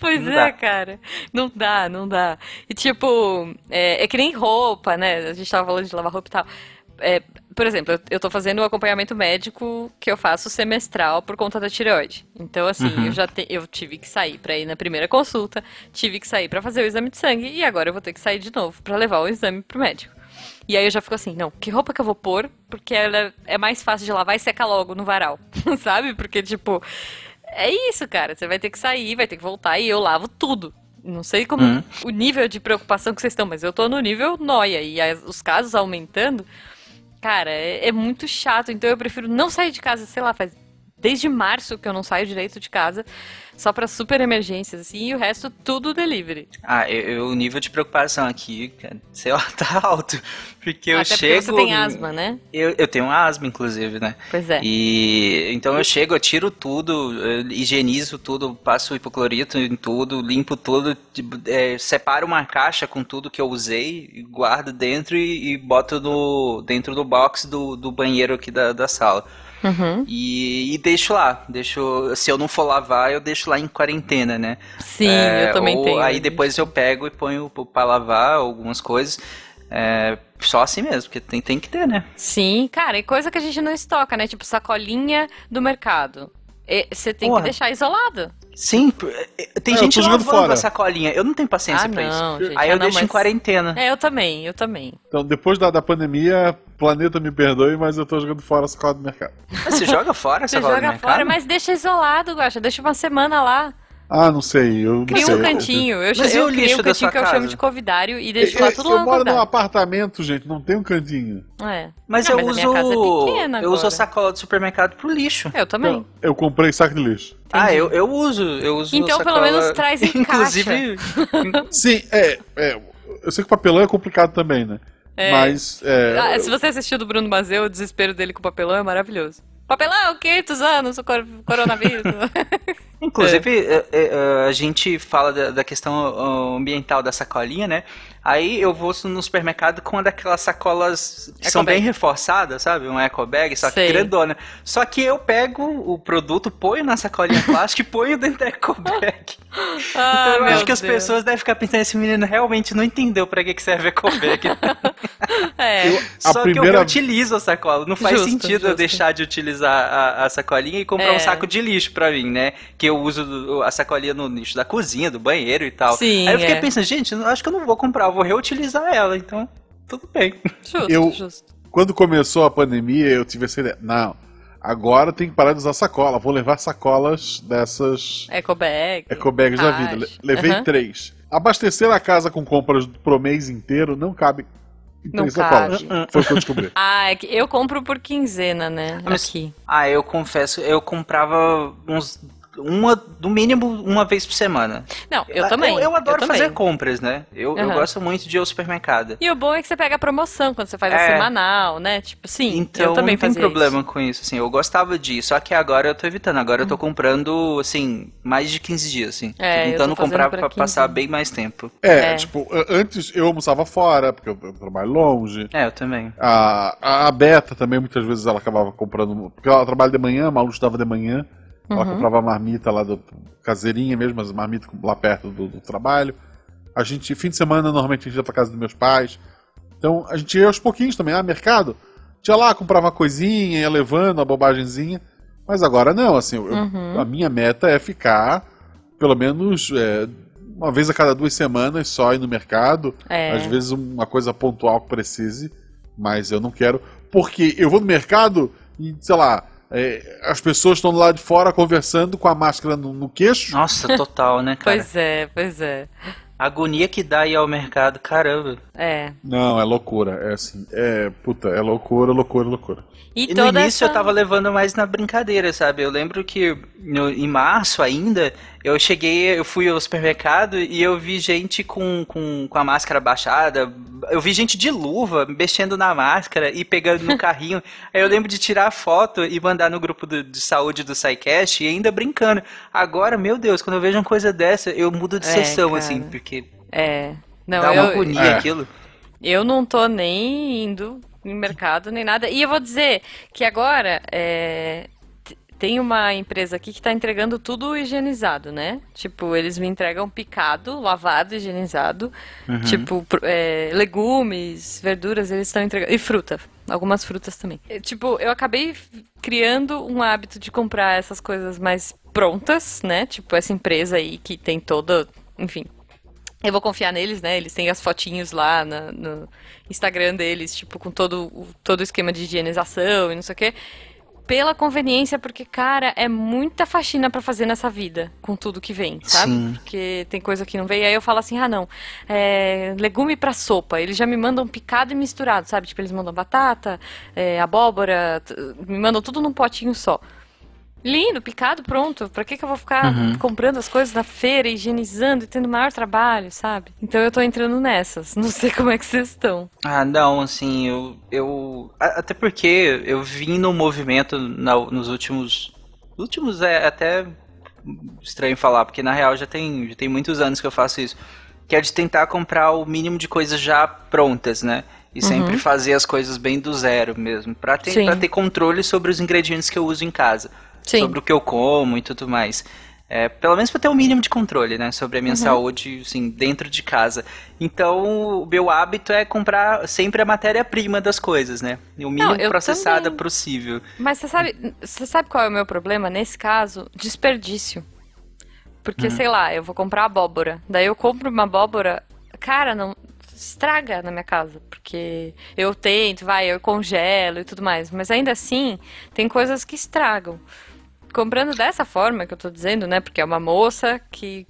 Pois Não é, dá. cara. Não dá, não dá. E tipo, é, é que nem roupa, né? A gente tava falando de lavar roupa e tal. É, por exemplo, eu, tô fazendo o acompanhamento médico que eu faço semestral por conta da tireoide. Então, assim, Uhum. eu já te- eu tive que sair pra ir na primeira consulta, tive que sair pra fazer o exame de sangue e agora eu vou ter que sair de novo pra levar o exame pro médico. E aí eu já fico assim, não, que roupa que eu vou pôr? Porque ela é mais fácil de lavar e seca logo no varal, sabe? Porque, tipo, é isso, cara. Você vai ter que sair, vai ter que voltar e eu lavo tudo. Não sei como Uhum. o nível de preocupação que vocês estão, mas eu tô no nível noia. E as- os casos aumentando, cara, é, é muito chato. Então eu prefiro não sair de casa, sei lá, faz desde março que eu não saio direito de casa, só pra super emergências, assim, e o resto tudo delivery. Ah, eu, eu- o nível de preocupação aqui, cara, sei lá, tá alto. Porque eu Até chego. porque você tem asma, né? Eu, eu tenho asma, inclusive, né? Pois é. E então eu chego, eu tiro tudo, eu higienizo tudo, passo hipoclorito em tudo, limpo tudo, tipo, é, separo uma caixa com tudo que eu usei, guardo dentro e, e boto no, dentro do box do, do banheiro aqui da, da sala. Uhum. E, e deixo lá, deixo, se eu não for lavar, eu deixo lá em quarentena, né? Sim, É, eu também ou tenho. Aí depois eu pego e ponho pra lavar algumas coisas. É, só assim mesmo, porque tem, tem que ter, né? Sim, cara, e coisa que a gente não estoca, né? Tipo sacolinha do mercado. Você tem Porra. que deixar isolado. Sim, p- é, tem É, eu gente lavando fora. a sacolinha. Eu não tenho paciência ah, pra isso. não, gente. Aí ah, eu não, deixo em mas- quarentena. É, eu também, eu também. Então, depois da, da pandemia, planeta me perdoe, mas eu tô jogando fora a sacola do mercado. Mas você joga fora Você essa sacola do joga mercado? fora, mas deixa isolado, Guaxa. Deixa uma semana lá. Ah, não sei. Eu não Cria sei. um cantinho. Eu, Mas eu o criei um cantinho que eu chamo casa? de covidário e Eu, deixo lá tudo lá eu moro num apartamento, gente, não tem um cantinho. É. Mas Não, eu mas a uso. minha casa é pequena eu uso a sacola do supermercado pro lixo. Eu também. Então, eu comprei saco de lixo. Ah, eu, eu uso. Eu uso Então, pelo sacola- menos, traz em Inclusive. Sim, é, é. Eu sei que papelão é complicado também, né? É. Mas. É, Ah, se você assistiu do Bruno Mazeu, o desespero dele com o papelão é maravilhoso. Papelão, 500 anos, o cor- coronavírus. Inclusive, é, é, a gente fala da, da questão ah, ambiental da sacolinha, né? Aí eu vou no supermercado com uma daquelas sacolas que são bem reforçadas, sabe? Um eco bag, só que Sei. grandona. Só que eu pego o produto, ponho na sacolinha plástica e ponho dentro da eco bag. Ah, então eu acho que as Deus. pessoas devem ficar pensando, esse menino realmente não entendeu pra que, que serve eco bag. É. Eu- a Só que eu primeira- reutilizo a sacola. Não faz Justo, sentido eu justo. deixar de utilizar a, a sacolinha e comprar É. um saco de lixo pra mim, né? Que eu uso a sacolinha no lixo da cozinha, do banheiro e tal. Sim, Aí eu fiquei é. pensando, gente, eu acho que eu não vou comprar, eu vou reutilizar ela, então tudo bem. Justo, Eu- justo. Quando começou a pandemia, eu tive essa ideia. Não, agora tem que parar de usar sacola. Vou levar sacolas dessas Ecobag. ecobags da caixa. vida. Le- Levei Aham. três. Abastecer a casa com compras pro mês inteiro não cabe em Não três sacolas. cabe. Foi o que eu descobri. Ah, é que eu compro por quinzena, né? Mas- Aqui. Ah, eu confesso, eu comprava uns. Uma, no mínimo, uma vez por semana. Não, eu também. Eu, eu adoro também. fazer compras, né? Eu, eu Aham. gosto muito de ir ao supermercado. E o bom é que você pega a promoção quando você faz a É. semanal, né? Tipo, sim, Então eu também não tem problema com isso, assim. Eu gostava disso, só que agora eu tô evitando. Agora Hum. eu tô comprando, assim, mais de 15 dias, assim. É, eu tentando comprar pra pra 15 passar dias. bem mais tempo. É, É. tipo, a- antes eu almoçava fora, porque eu, eu trabalho longe. É, eu também. A, a Beta também, muitas vezes, ela acabava comprando. Porque ela trabalha de manhã, a Malu estudava de manhã. Ela Uhum. comprava a marmita lá do caseirinha mesmo, as marmitas lá perto do, do trabalho. A gente, fim de semana, normalmente a gente ia pra casa dos meus pais. Então a gente ia aos pouquinhos também. Ah, mercado? Tinha lá, comprava uma coisinha, ia levando a bobagemzinha. Mas agora não, assim, eu- Uhum. a minha meta é ficar pelo menos é, uma vez a cada duas semanas só ir no mercado. É. Às vezes uma coisa pontual que precise, mas eu não quero. Porque eu vou no mercado e, sei lá, é, as pessoas estão do lado de fora conversando com a máscara no, no queixo. Nossa, total, né, cara? Pois é, pois é. A agonia que dá ir ao mercado, caramba. É. Não, é loucura. É assim, é, puta, é loucura, loucura, loucura. E, E no início essa... eu tava levando mais na brincadeira, sabe? Eu lembro que no- em março ainda, eu cheguei, eu fui ao supermercado e eu vi gente com, com, com a máscara baixada. Eu vi gente de luva mexendo na máscara e pegando no carrinho. Aí eu lembro de tirar a foto e mandar no grupo do- de saúde do SciCast e ainda brincando. Agora, meu Deus, quando eu vejo uma coisa dessa, eu mudo de É, sessão, cara. assim, porque É. Não, dá eu, uma agonia É. aquilo. Eu não tô nem indo em mercado nem nada. E eu vou dizer que agora é, tem uma empresa aqui que tá entregando tudo higienizado, né? Tipo, eles me entregam picado, lavado, higienizado. Uhum. Tipo, é, legumes, verduras, eles estão entregando. E fruta. Algumas frutas também. É, Tipo, eu acabei criando um hábito de comprar essas coisas mais prontas, né? Tipo, essa empresa aí que tem toda. Enfim, eu vou confiar neles, né? Eles têm as fotinhos lá na- no Instagram deles, tipo, com todo, todo o esquema de higienização e não sei o quê. Pela conveniência, porque, cara, é muita faxina pra fazer nessa vida, com tudo que vem, sabe? Sim. Porque tem coisa que não vem. Aí eu falo assim, ah, não, é, legume pra sopa. Eles já me mandam picado e misturado, sabe? Tipo, eles mandam batata, é, abóbora, me mandam tudo num potinho só. Lindo, picado, pronto. Pra que, que eu vou ficar Uhum. comprando as coisas na feira, higienizando e tendo maior trabalho, sabe? Então eu tô entrando nessas. Não sei como é que vocês estão. Ah, não, assim, eu. eu até porque eu vim no movimento na- nos últimos. Últimos é até estranho falar, porque na real já tem, já tem muitos anos que eu faço isso. Que é de tentar comprar o mínimo de coisas já prontas, né? E sempre fazer as coisas bem do zero mesmo. Pra ter, Sim. pra ter controle sobre os ingredientes que eu uso em casa. Sim. Sobre o que eu como e tudo mais. É, pelo menos pra ter o mínimo de controle, né? Sobre a minha saúde, assim, dentro de casa. Então, o meu hábito é comprar sempre a matéria-prima das coisas, né? O mínimo eu processada também. possível. Mas você sabe, você sabe qual é o meu problema nesse caso? Desperdício. Porque, sei lá, eu vou comprar abóbora. Daí eu compro uma abóbora, cara, não estraga na minha casa, porque eu tento, vai, eu congelo e tudo mais, mas ainda assim tem coisas que estragam. Comprando dessa forma que eu tô dizendo, né? Porque é uma moça que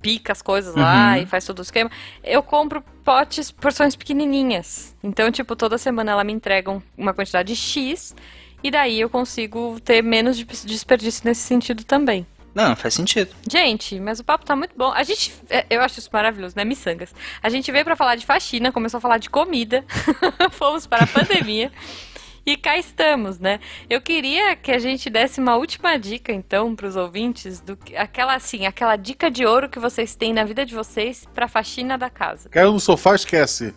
pica as coisas lá Uhum. e faz todo o esquema. Eu compro potes, porções pequenininhas. Então, tipo, toda semana ela me entrega um- uma quantidade X e daí eu consigo ter menos de- desperdício nesse sentido também. Não, faz sentido. Gente, mas o papo tá muito bom. A gente, é, eu acho isso maravilhoso, né, miçangas? A gente veio pra falar de faxina, começou a falar de comida, fomos para a pandemia e cá estamos, né? Eu queria que a gente desse uma última dica, então, pros ouvintes, do que- aquela assim, aquela dica de ouro que vocês têm na vida de vocês pra faxina da casa. Caiu no sofá, esquece.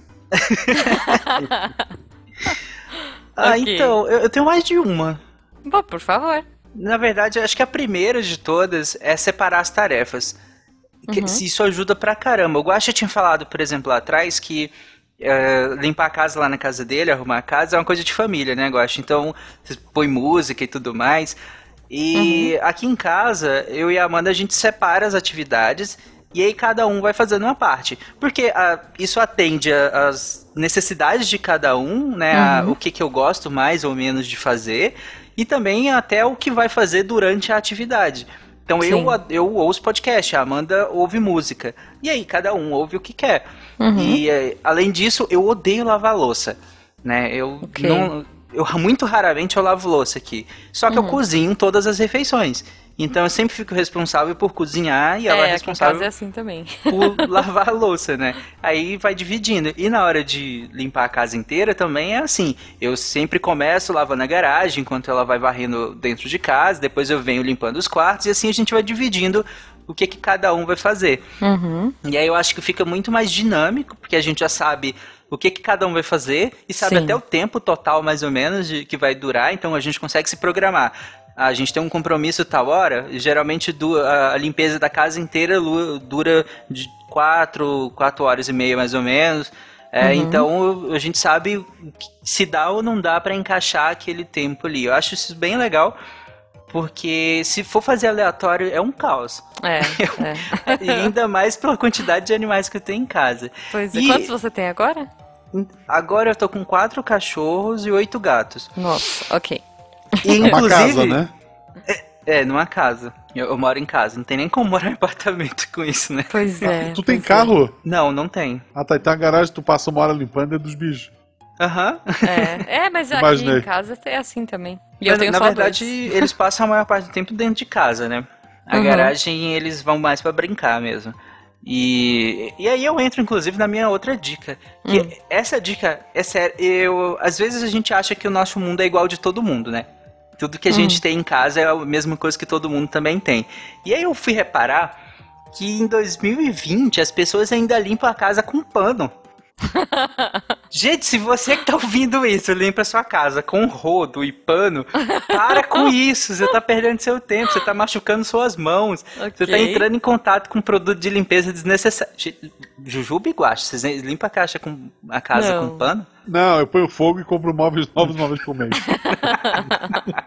Ah, Ok. então, eu, eu tenho mais de uma. Bom, por favor. Na verdade, acho que a primeira de todas é separar as tarefas. Que- Uhum. se Isso ajuda pra caramba. O Guaxa tinha falado, por exemplo, lá atrás, que é, limpar a casa lá na casa dele, arrumar a casa, é uma coisa de família, né? Então, você põe música e tudo mais. E Uhum. aqui em casa, eu e a Amanda, a gente separa as atividades e aí cada um vai fazendo uma parte. Porque ah, isso atende a- às necessidades de cada um, né? a- Uhum. o que, que eu gosto mais ou menos de fazer. E também até o que vai fazer durante a atividade. Então eu, Sim. eu ouço podcast, a Amanda ouve música. E aí cada um ouve o que quer. Uhum. E eh, além disso, eu odeio lavar louça. Né? Eu Ok. não. Eu muito raramente eu lavo louça aqui. Só que eu Uhum. cozinho todas as refeições. Então eu sempre fico responsável por cozinhar e ela é é, responsável é assim também. por lavar a louça, né? Aí vai dividindo. E na hora de limpar a casa inteira também é assim. Eu sempre começo lavando a garagem enquanto ela vai varrendo dentro de casa, depois eu venho limpando os quartos e assim a gente vai dividindo o que, que cada um vai fazer. Uhum. E aí eu acho que fica muito mais dinâmico, porque a gente já sabe o que, que cada um vai fazer e sabe Sim. até o tempo total, mais ou menos, de que vai durar, então a gente consegue se programar. A gente tem um compromisso tal hora, e geralmente a limpeza da casa inteira dura de quatro, quatro horas e meia, mais ou menos. É, Uhum. Então a gente sabe se dá ou não dá pra encaixar aquele tempo ali. Eu acho isso bem legal, porque se for fazer aleatório é um caos. É, é. E ainda mais pela quantidade de animais que eu tenho em casa. Pois é. E- Quantos você tem agora? Agora eu tô com quatro cachorros e oito gatos. Nossa, ok. E, É uma inclusive, casa, né? É, numa casa. Eu, eu moro em casa. Não tem nem como morar em apartamento com isso, né? Pois é. tu tem pois carro? Não, não tem. Ah, tá. Então a garagem tu passa uma hora limpando é dos bichos. Aham. É, é mas aqui em casa é assim também. E eu Mas, tenho Na só verdade, dois. eles passam a maior parte do tempo dentro de casa, né? A Uhum. garagem eles vão mais pra brincar mesmo. E, e aí eu entro, inclusive, na minha outra dica. Que Hum. Essa dica é sério. Eu, às vezes a gente acha que o nosso mundo é igual de todo mundo, né? Tudo que a Hum. gente tem em casa é a mesma coisa que todo mundo também tem. E aí eu fui reparar que em 2020 as pessoas ainda limpam a casa com pano. Gente, se você que tá ouvindo isso limpa a sua casa com rodo e pano, para com isso. Você tá perdendo seu tempo, você tá machucando suas mãos. Você tá entrando em contato com produto de limpeza desnecessário. Jujuba e Guache, vocês limpam a caixa com a casa Não. com pano? Não, eu ponho fogo e compro móveis novos vez por mês.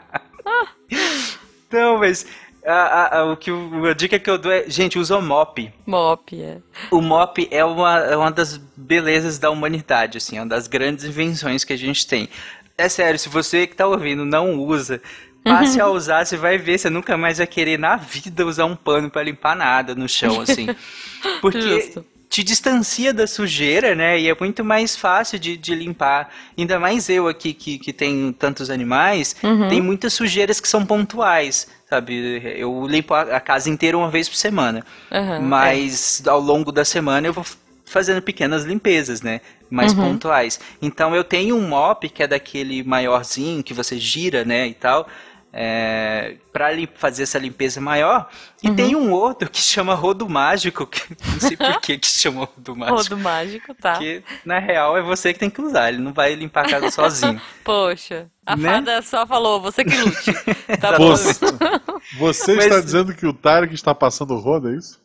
Mas a, a- a- o que, o- a dica que eu dou é, gente, usa o mop. Mop, é. O mop é uma, é uma das belezas da humanidade, assim, é uma das grandes invenções que a gente tem. É sério, se você que tá ouvindo não usa, passe a usar, você vai ver, você nunca mais vai querer na vida usar um pano pra limpar nada no chão, assim. Porque Justo. Te distancia da sujeira, né? E é muito mais fácil de, de limpar. Ainda mais eu aqui que, que tenho tantos animais, Uhum. tem muitas sujeiras que são pontuais, sabe? Eu limpo a, a casa inteira uma vez por semana. Aham, Mas ao longo da semana eu vou fazendo pequenas limpezas, né? Mais Uhum. pontuais. Então eu tenho um mop que é daquele maiorzinho que você gira, né? E tal. É, para fazer essa limpeza maior. E Uhum. tem um outro que chama rodo mágico. Que, não sei por que que chama rodo é. mágico. Rodo mágico, tá. Porque na real é você que tem que usar. Ele não vai limpar a casa sozinho. Poxa, a Né? fada só falou, você que lute. Tá bom. Você, você Mas- está dizendo que o Tarek está passando roda, é isso?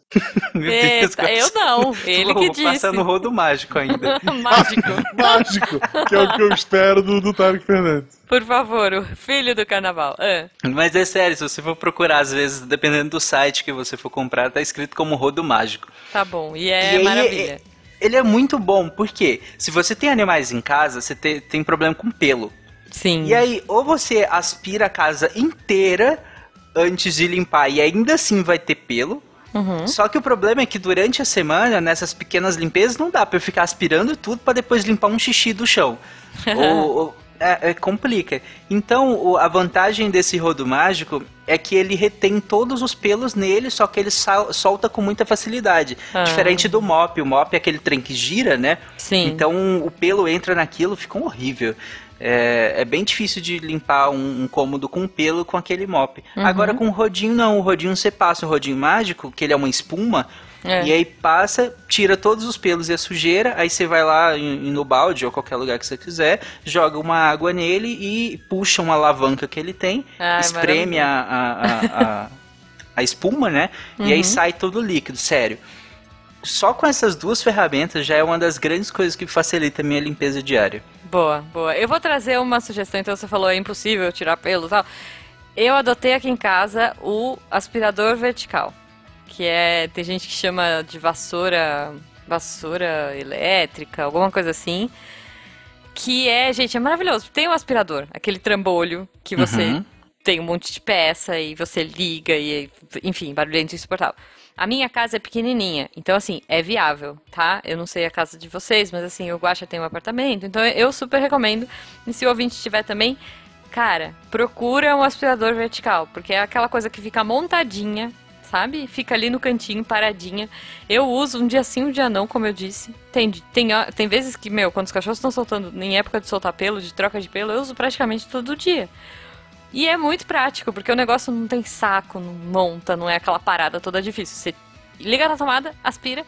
Meu Eita, eu não, ele que disse. Passando rodo mágico ainda. Mágico. Mágico, que é o que eu espero do, do Tarek Fernandes. Por favor, o filho do carnaval. Ah, Mas é sério, se você for procurar, às vezes, dependendo do site que você for comprar, tá escrito como rodo mágico. tá bom, e E é aí, maravilha. Ele é muito bom, porque se você tem animais em casa, você te- tem problema com pelo. Sim. E aí, ou você aspira a casa inteira, antes de limpar e ainda assim vai ter pelo. Uhum. Só que o problema é que durante a semana, nessas pequenas limpezas, não dá pra eu ficar aspirando tudo pra depois limpar um xixi do chão. ou, ou- é, é, complica. Então, o- a vantagem desse rodo mágico é que ele retém todos os pelos nele, só que ele sal- solta com muita facilidade. Ah. Diferente do mop. O mop é aquele trem que gira, né? Sim. Então o pelo entra naquilo, fica horrível. É, é bem difícil de limpar um, um cômodo com pelo com aquele mop. Uhum. Agora com o rodinho não, o rodinho você passa o rodinho mágico, que ele é uma espuma, É. e aí passa, tira todos os pelos e a sujeira, aí você vai lá em- no balde ou qualquer lugar que você quiser, joga uma água nele e puxa uma alavanca que ele tem, Ai, espreme a, a, a, a, espuma, né? E aí Uhum. sai todo o líquido, sério. Só com essas duas ferramentas já é uma das grandes coisas que facilita a minha limpeza diária. Boa, boa. Eu vou trazer uma sugestão, então você falou é impossível tirar pelo e tal. Eu adotei aqui em casa o aspirador vertical, que é tem gente que chama de vassoura, vassoura elétrica, alguma coisa assim. Que é, gente, é maravilhoso. Tem um aspirador, aquele trambolho que você Uhum. tem um monte de peça e você liga e, enfim, barulhento insuportável. A minha casa é pequenininha, então assim, é viável, tá? Eu não sei a casa de vocês, mas assim, o Guaxa tem um apartamento, então eu super recomendo. E se o ouvinte tiver também, cara, procura um aspirador vertical, porque é aquela coisa que fica montadinha, sabe? Fica ali no cantinho, paradinha. Eu uso um dia sim, um dia não, como eu disse. Tem, tem, tem vezes que, meu, quando os cachorros estão soltando, em época de soltar pelo, de troca de pelo, eu uso praticamente todo dia. E é muito prático, porque o negócio não tem saco, não monta, não é aquela parada toda difícil. Você liga na tomada, aspira,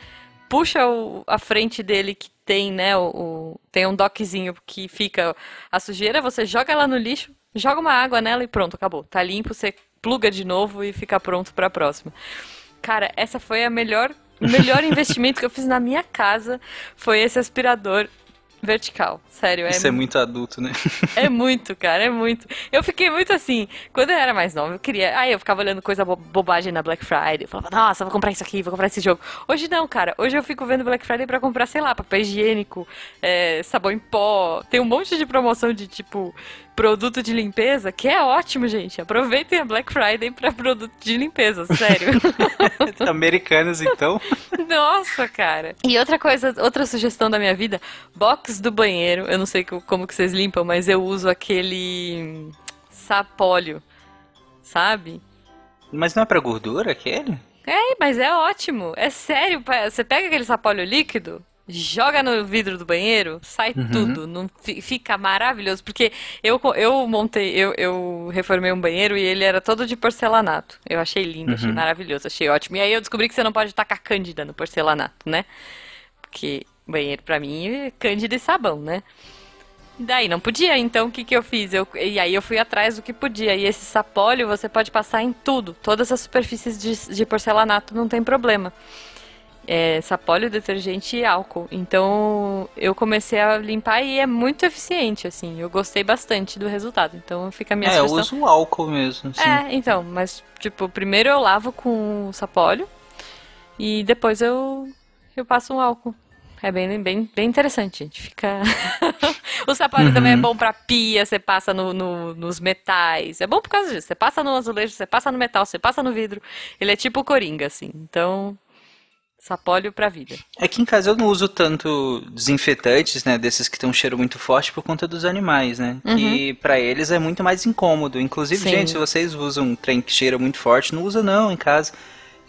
puxa o- a frente dele que tem, né, o, o- tem um dockzinho que fica a sujeira, você joga ela no lixo, joga uma água nela e pronto, acabou. Tá limpo, você pluga de novo e fica pronto pra próxima. Cara, essa foi a melhor, o melhor investimento que eu fiz na minha casa, foi esse aspirador vertical. Sério, Isso é muito adulto, né? é muito, cara, é muito. Eu fiquei muito assim, quando eu era mais nova, eu queria. Aí eu ficava olhando coisa bo- bobagem na Black Friday. Eu falava, nossa, vou comprar isso aqui, vou comprar esse jogo. Hoje não, cara. Hoje eu fico vendo Black Friday pra comprar, sei lá, papel higiênico, é, sabão em pó. Tem um monte de promoção de tipo produto de limpeza, que é ótimo, gente. Aproveitem a Black Friday pra produto de limpeza, sério. Americanos, então. Nossa, cara. E outra coisa, outra sugestão da minha vida, box do banheiro. Eu não sei co- como que vocês limpam, mas eu uso aquele sapólio, sabe? Mas não é pra gordura aquele? É, mas é ótimo. É sério, você pega aquele sapólio líquido, joga no vidro do banheiro, sai tudo. Não fi- fica maravilhoso. Porque eu, eu montei, eu, eu reformei um banheiro e ele era todo de porcelanato. Eu achei lindo, achei maravilhoso, achei ótimo. E aí eu descobri que você não pode tacar cândida no porcelanato, né? Porque banheiro pra mim é cândida e sabão, né? E daí não podia, então o que, que eu fiz? Eu, e aí eu fui atrás do que podia. E esse sapólio você pode passar em tudo. Todas as superfícies de, de porcelanato não tem problema. É sapólio, detergente e álcool. Então eu comecei a limpar e é muito eficiente, assim. Eu gostei bastante do resultado. Então fica a minha é, eu sugestão. uso o álcool mesmo. Sim. É, então, mas tipo, primeiro eu lavo com o sapólio e depois eu, eu passo um álcool. É bem, bem, bem interessante, gente. Fica. o sapólio também é bom pra pia, você passa no, no- nos metais. É bom por causa disso. Você passa no azulejo, você passa no metal, você passa no vidro. Ele é tipo coringa, assim. Então, sapólio pra vida. Aqui em casa eu não uso tanto desinfetantes, né, desses que tem um cheiro muito forte por conta dos animais, né? Que pra eles é muito mais incômodo. Inclusive, Sim. gente, se vocês usam um trem que cheira muito forte, não usa não em casa.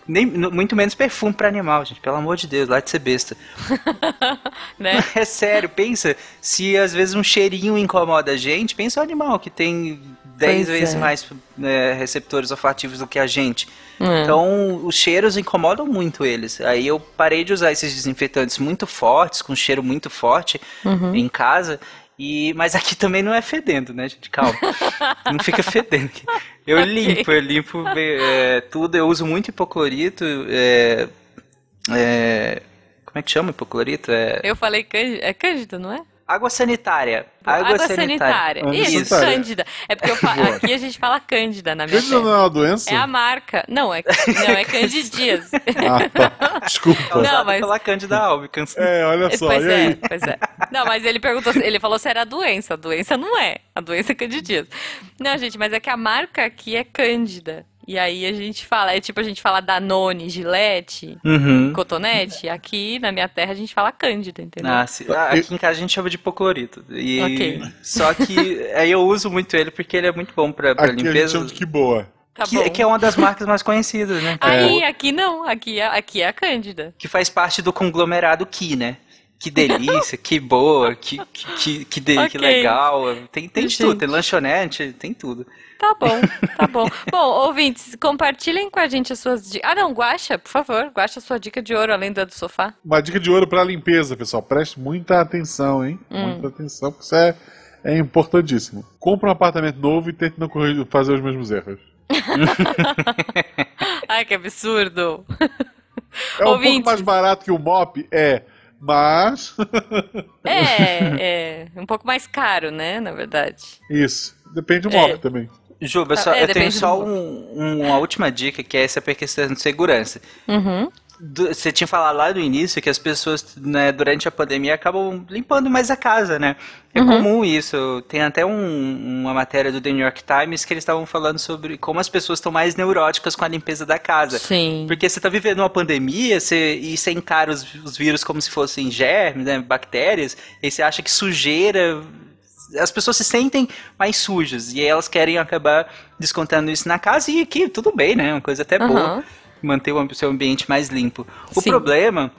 Nem, muito menos perfume pra animal, gente. Pelo amor de Deus, lá de ser besta. Né? É sério, pensa, se às vezes um cheirinho incomoda a gente, pensa o animal que tem 10 Pois vezes é. mais né, receptores olfativos do que a gente. É. Então, os cheiros incomodam muito eles. Aí eu parei de usar esses desinfetantes muito fortes, com cheiro muito forte Uhum. em casa. E, mas aqui também não é fedendo, né, gente? Calma. não fica fedendo. Eu Ok. limpo, eu limpo é, tudo. Eu uso muito hipoclorito. É, é, como é que chama hipoclorito? É, Eu falei cândida. É cândida, não é? Água sanitária. Água, sanitária. Água Isso, sanitária. cândida. É porque eu fa- Boa. aqui a gente fala cândida na minha Cândida não é uma doença? É a marca. Não, é, não, é candidias. Ah, tá. Desculpa. Causada Não, mas- pela Cândida albicans. É, olha só. pois e é, aí? pois é. Não, mas ele perguntou, se- ele falou se era a doença. A doença não é. A doença é candidíase. Não, gente, mas é que a marca aqui é cândida. E aí a gente fala, é tipo a gente fala Danone, Gillette, Uhum. Cotonete. Aqui na minha terra a gente fala Cândida, entendeu? Ah, se- ah, aqui em casa a gente chama de hipoclorito. E Ok. só que aí eu uso muito ele porque ele é muito bom pra, pra Aqui a gente limpeza. chama de que boa. Tá que, bom. que é uma das marcas mais conhecidas, né? Aí, aqui não, aqui é, aqui é a Cândida. Que faz parte do conglomerado Ki, né? Que delícia, que boa, que, que, que, que, de- que Ok. legal. Tem, tem de tudo, tem lanchonete, tem tudo. Tá bom, tá bom. Bom, ouvintes, compartilhem com a gente as suas dicas. Ah, não, Guaxa, por favor, Guaxa a sua dica de ouro além da do sofá. Uma dica de ouro pra limpeza, pessoal. Preste muita atenção, hein? Hum. Muita atenção, porque isso é, é importantíssimo. Compre um apartamento novo e tente não fazer os mesmos erros. Ai, que absurdo. É um Ouvintes. pouco mais barato que o mop, é. Mas. É, é um pouco mais caro, né, na verdade. Isso. Depende do É. mop também. Juba, Tá, só, é, eu tenho só do um- uma última dica, que é essa questão de segurança. Uhum. Você tinha falado lá no início que as pessoas, né, durante a pandemia, acabam limpando mais a casa, né? É Uhum. comum isso. Tem até um- uma matéria do The New York Times que eles estavam falando sobre como as pessoas estão mais neuróticas com a limpeza da casa. Sim. Porque você tá vivendo uma pandemia você, e você encara os, os vírus como se fossem germes, né, bactérias, e você acha que sujeira. As pessoas se sentem mais sujas e aí elas querem acabar descontando isso na casa e aqui tudo bem, né? Uma coisa até boa Aham. Manter o seu ambiente mais limpo. O Sim. problema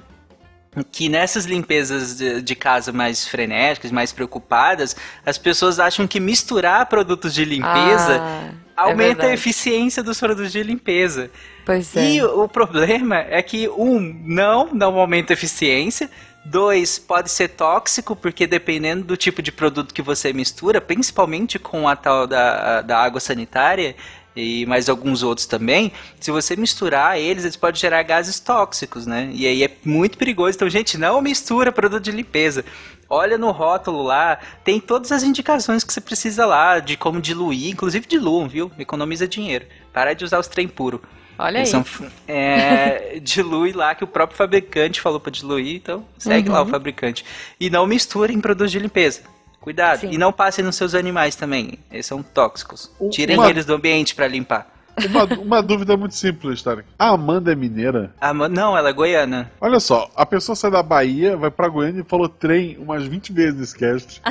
é que nessas limpezas de, de casa mais frenéticas, mais preocupadas, as pessoas acham que misturar produtos de limpeza Ah, é aumenta a verdade. eficiência dos produtos de limpeza. Pois é. E o problema é que, um, não, não aumenta a eficiência. Dois, pode ser tóxico, porque dependendo do tipo de produto que você mistura, principalmente com a tal da, da água sanitária e mais alguns outros também, se você misturar eles, eles podem gerar gases tóxicos, né? E aí é muito perigoso. Então, gente, não mistura produto de limpeza. Olha no rótulo lá, tem todas as indicações que você precisa lá, de como diluir, inclusive diluam, viu? Economiza dinheiro. Para de usar os trem puro. Olha aí. Eles são, é, dilui lá que o próprio fabricante falou para diluir, então segue Uhum. lá o fabricante. E não misturem produtos de limpeza. Cuidado. Sim. E não passem nos seus animais também. Eles são tóxicos. O- Tirem uma- eles do ambiente para limpar. Uma, uma dúvida muito simples, Tarek. A Amanda é mineira? Ah, ma- não, ela é goiana. Olha só, a pessoa sai da Bahia, vai pra Goiânia e falou trem umas 20 vezes nesse cast.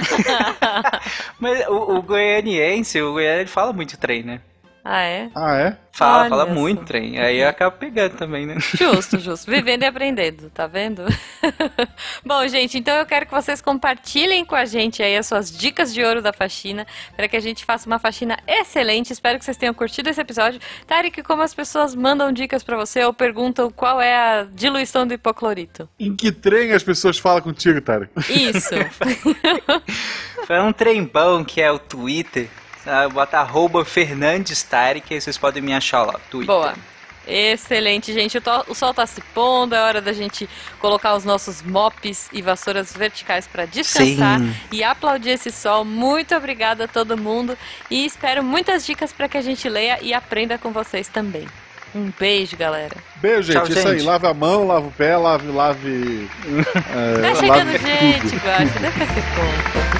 Mas o, o goianiense, o goiano, ele fala muito trem, né? Ah, é? Ah, é? Fala, Olha fala muito trem. Aí acaba pegando também, né? Justo, justo. Vivendo e aprendendo, tá vendo? Bom, gente, então eu quero que vocês compartilhem com a gente aí as suas dicas de ouro da faxina, para que a gente faça uma faxina excelente. Espero que vocês tenham curtido esse episódio. Tarek, como as pessoas mandam dicas pra você ou perguntam qual é a diluição do hipoclorito? Em que trem as pessoas falam contigo, Tarek? Isso. Foi um trem bom que é o Twitter. Ah, Bota arroba Fernandes Tarek, aí vocês podem me achar lá. Twitter. Boa. Excelente, gente. O, to- o sol tá se pondo, é hora da gente colocar os nossos mops e vassouras verticais para descansar Sim. e aplaudir esse sol. Muito obrigada a todo mundo e espero muitas dicas para que a gente leia e aprenda com vocês também. Um beijo, galera. Beijo, gente. Tchau, Isso aí. gente. Lave a mão, lave o pé, lave. lave é, Tá chegando lave gente. Guaxa. Deve ser conta.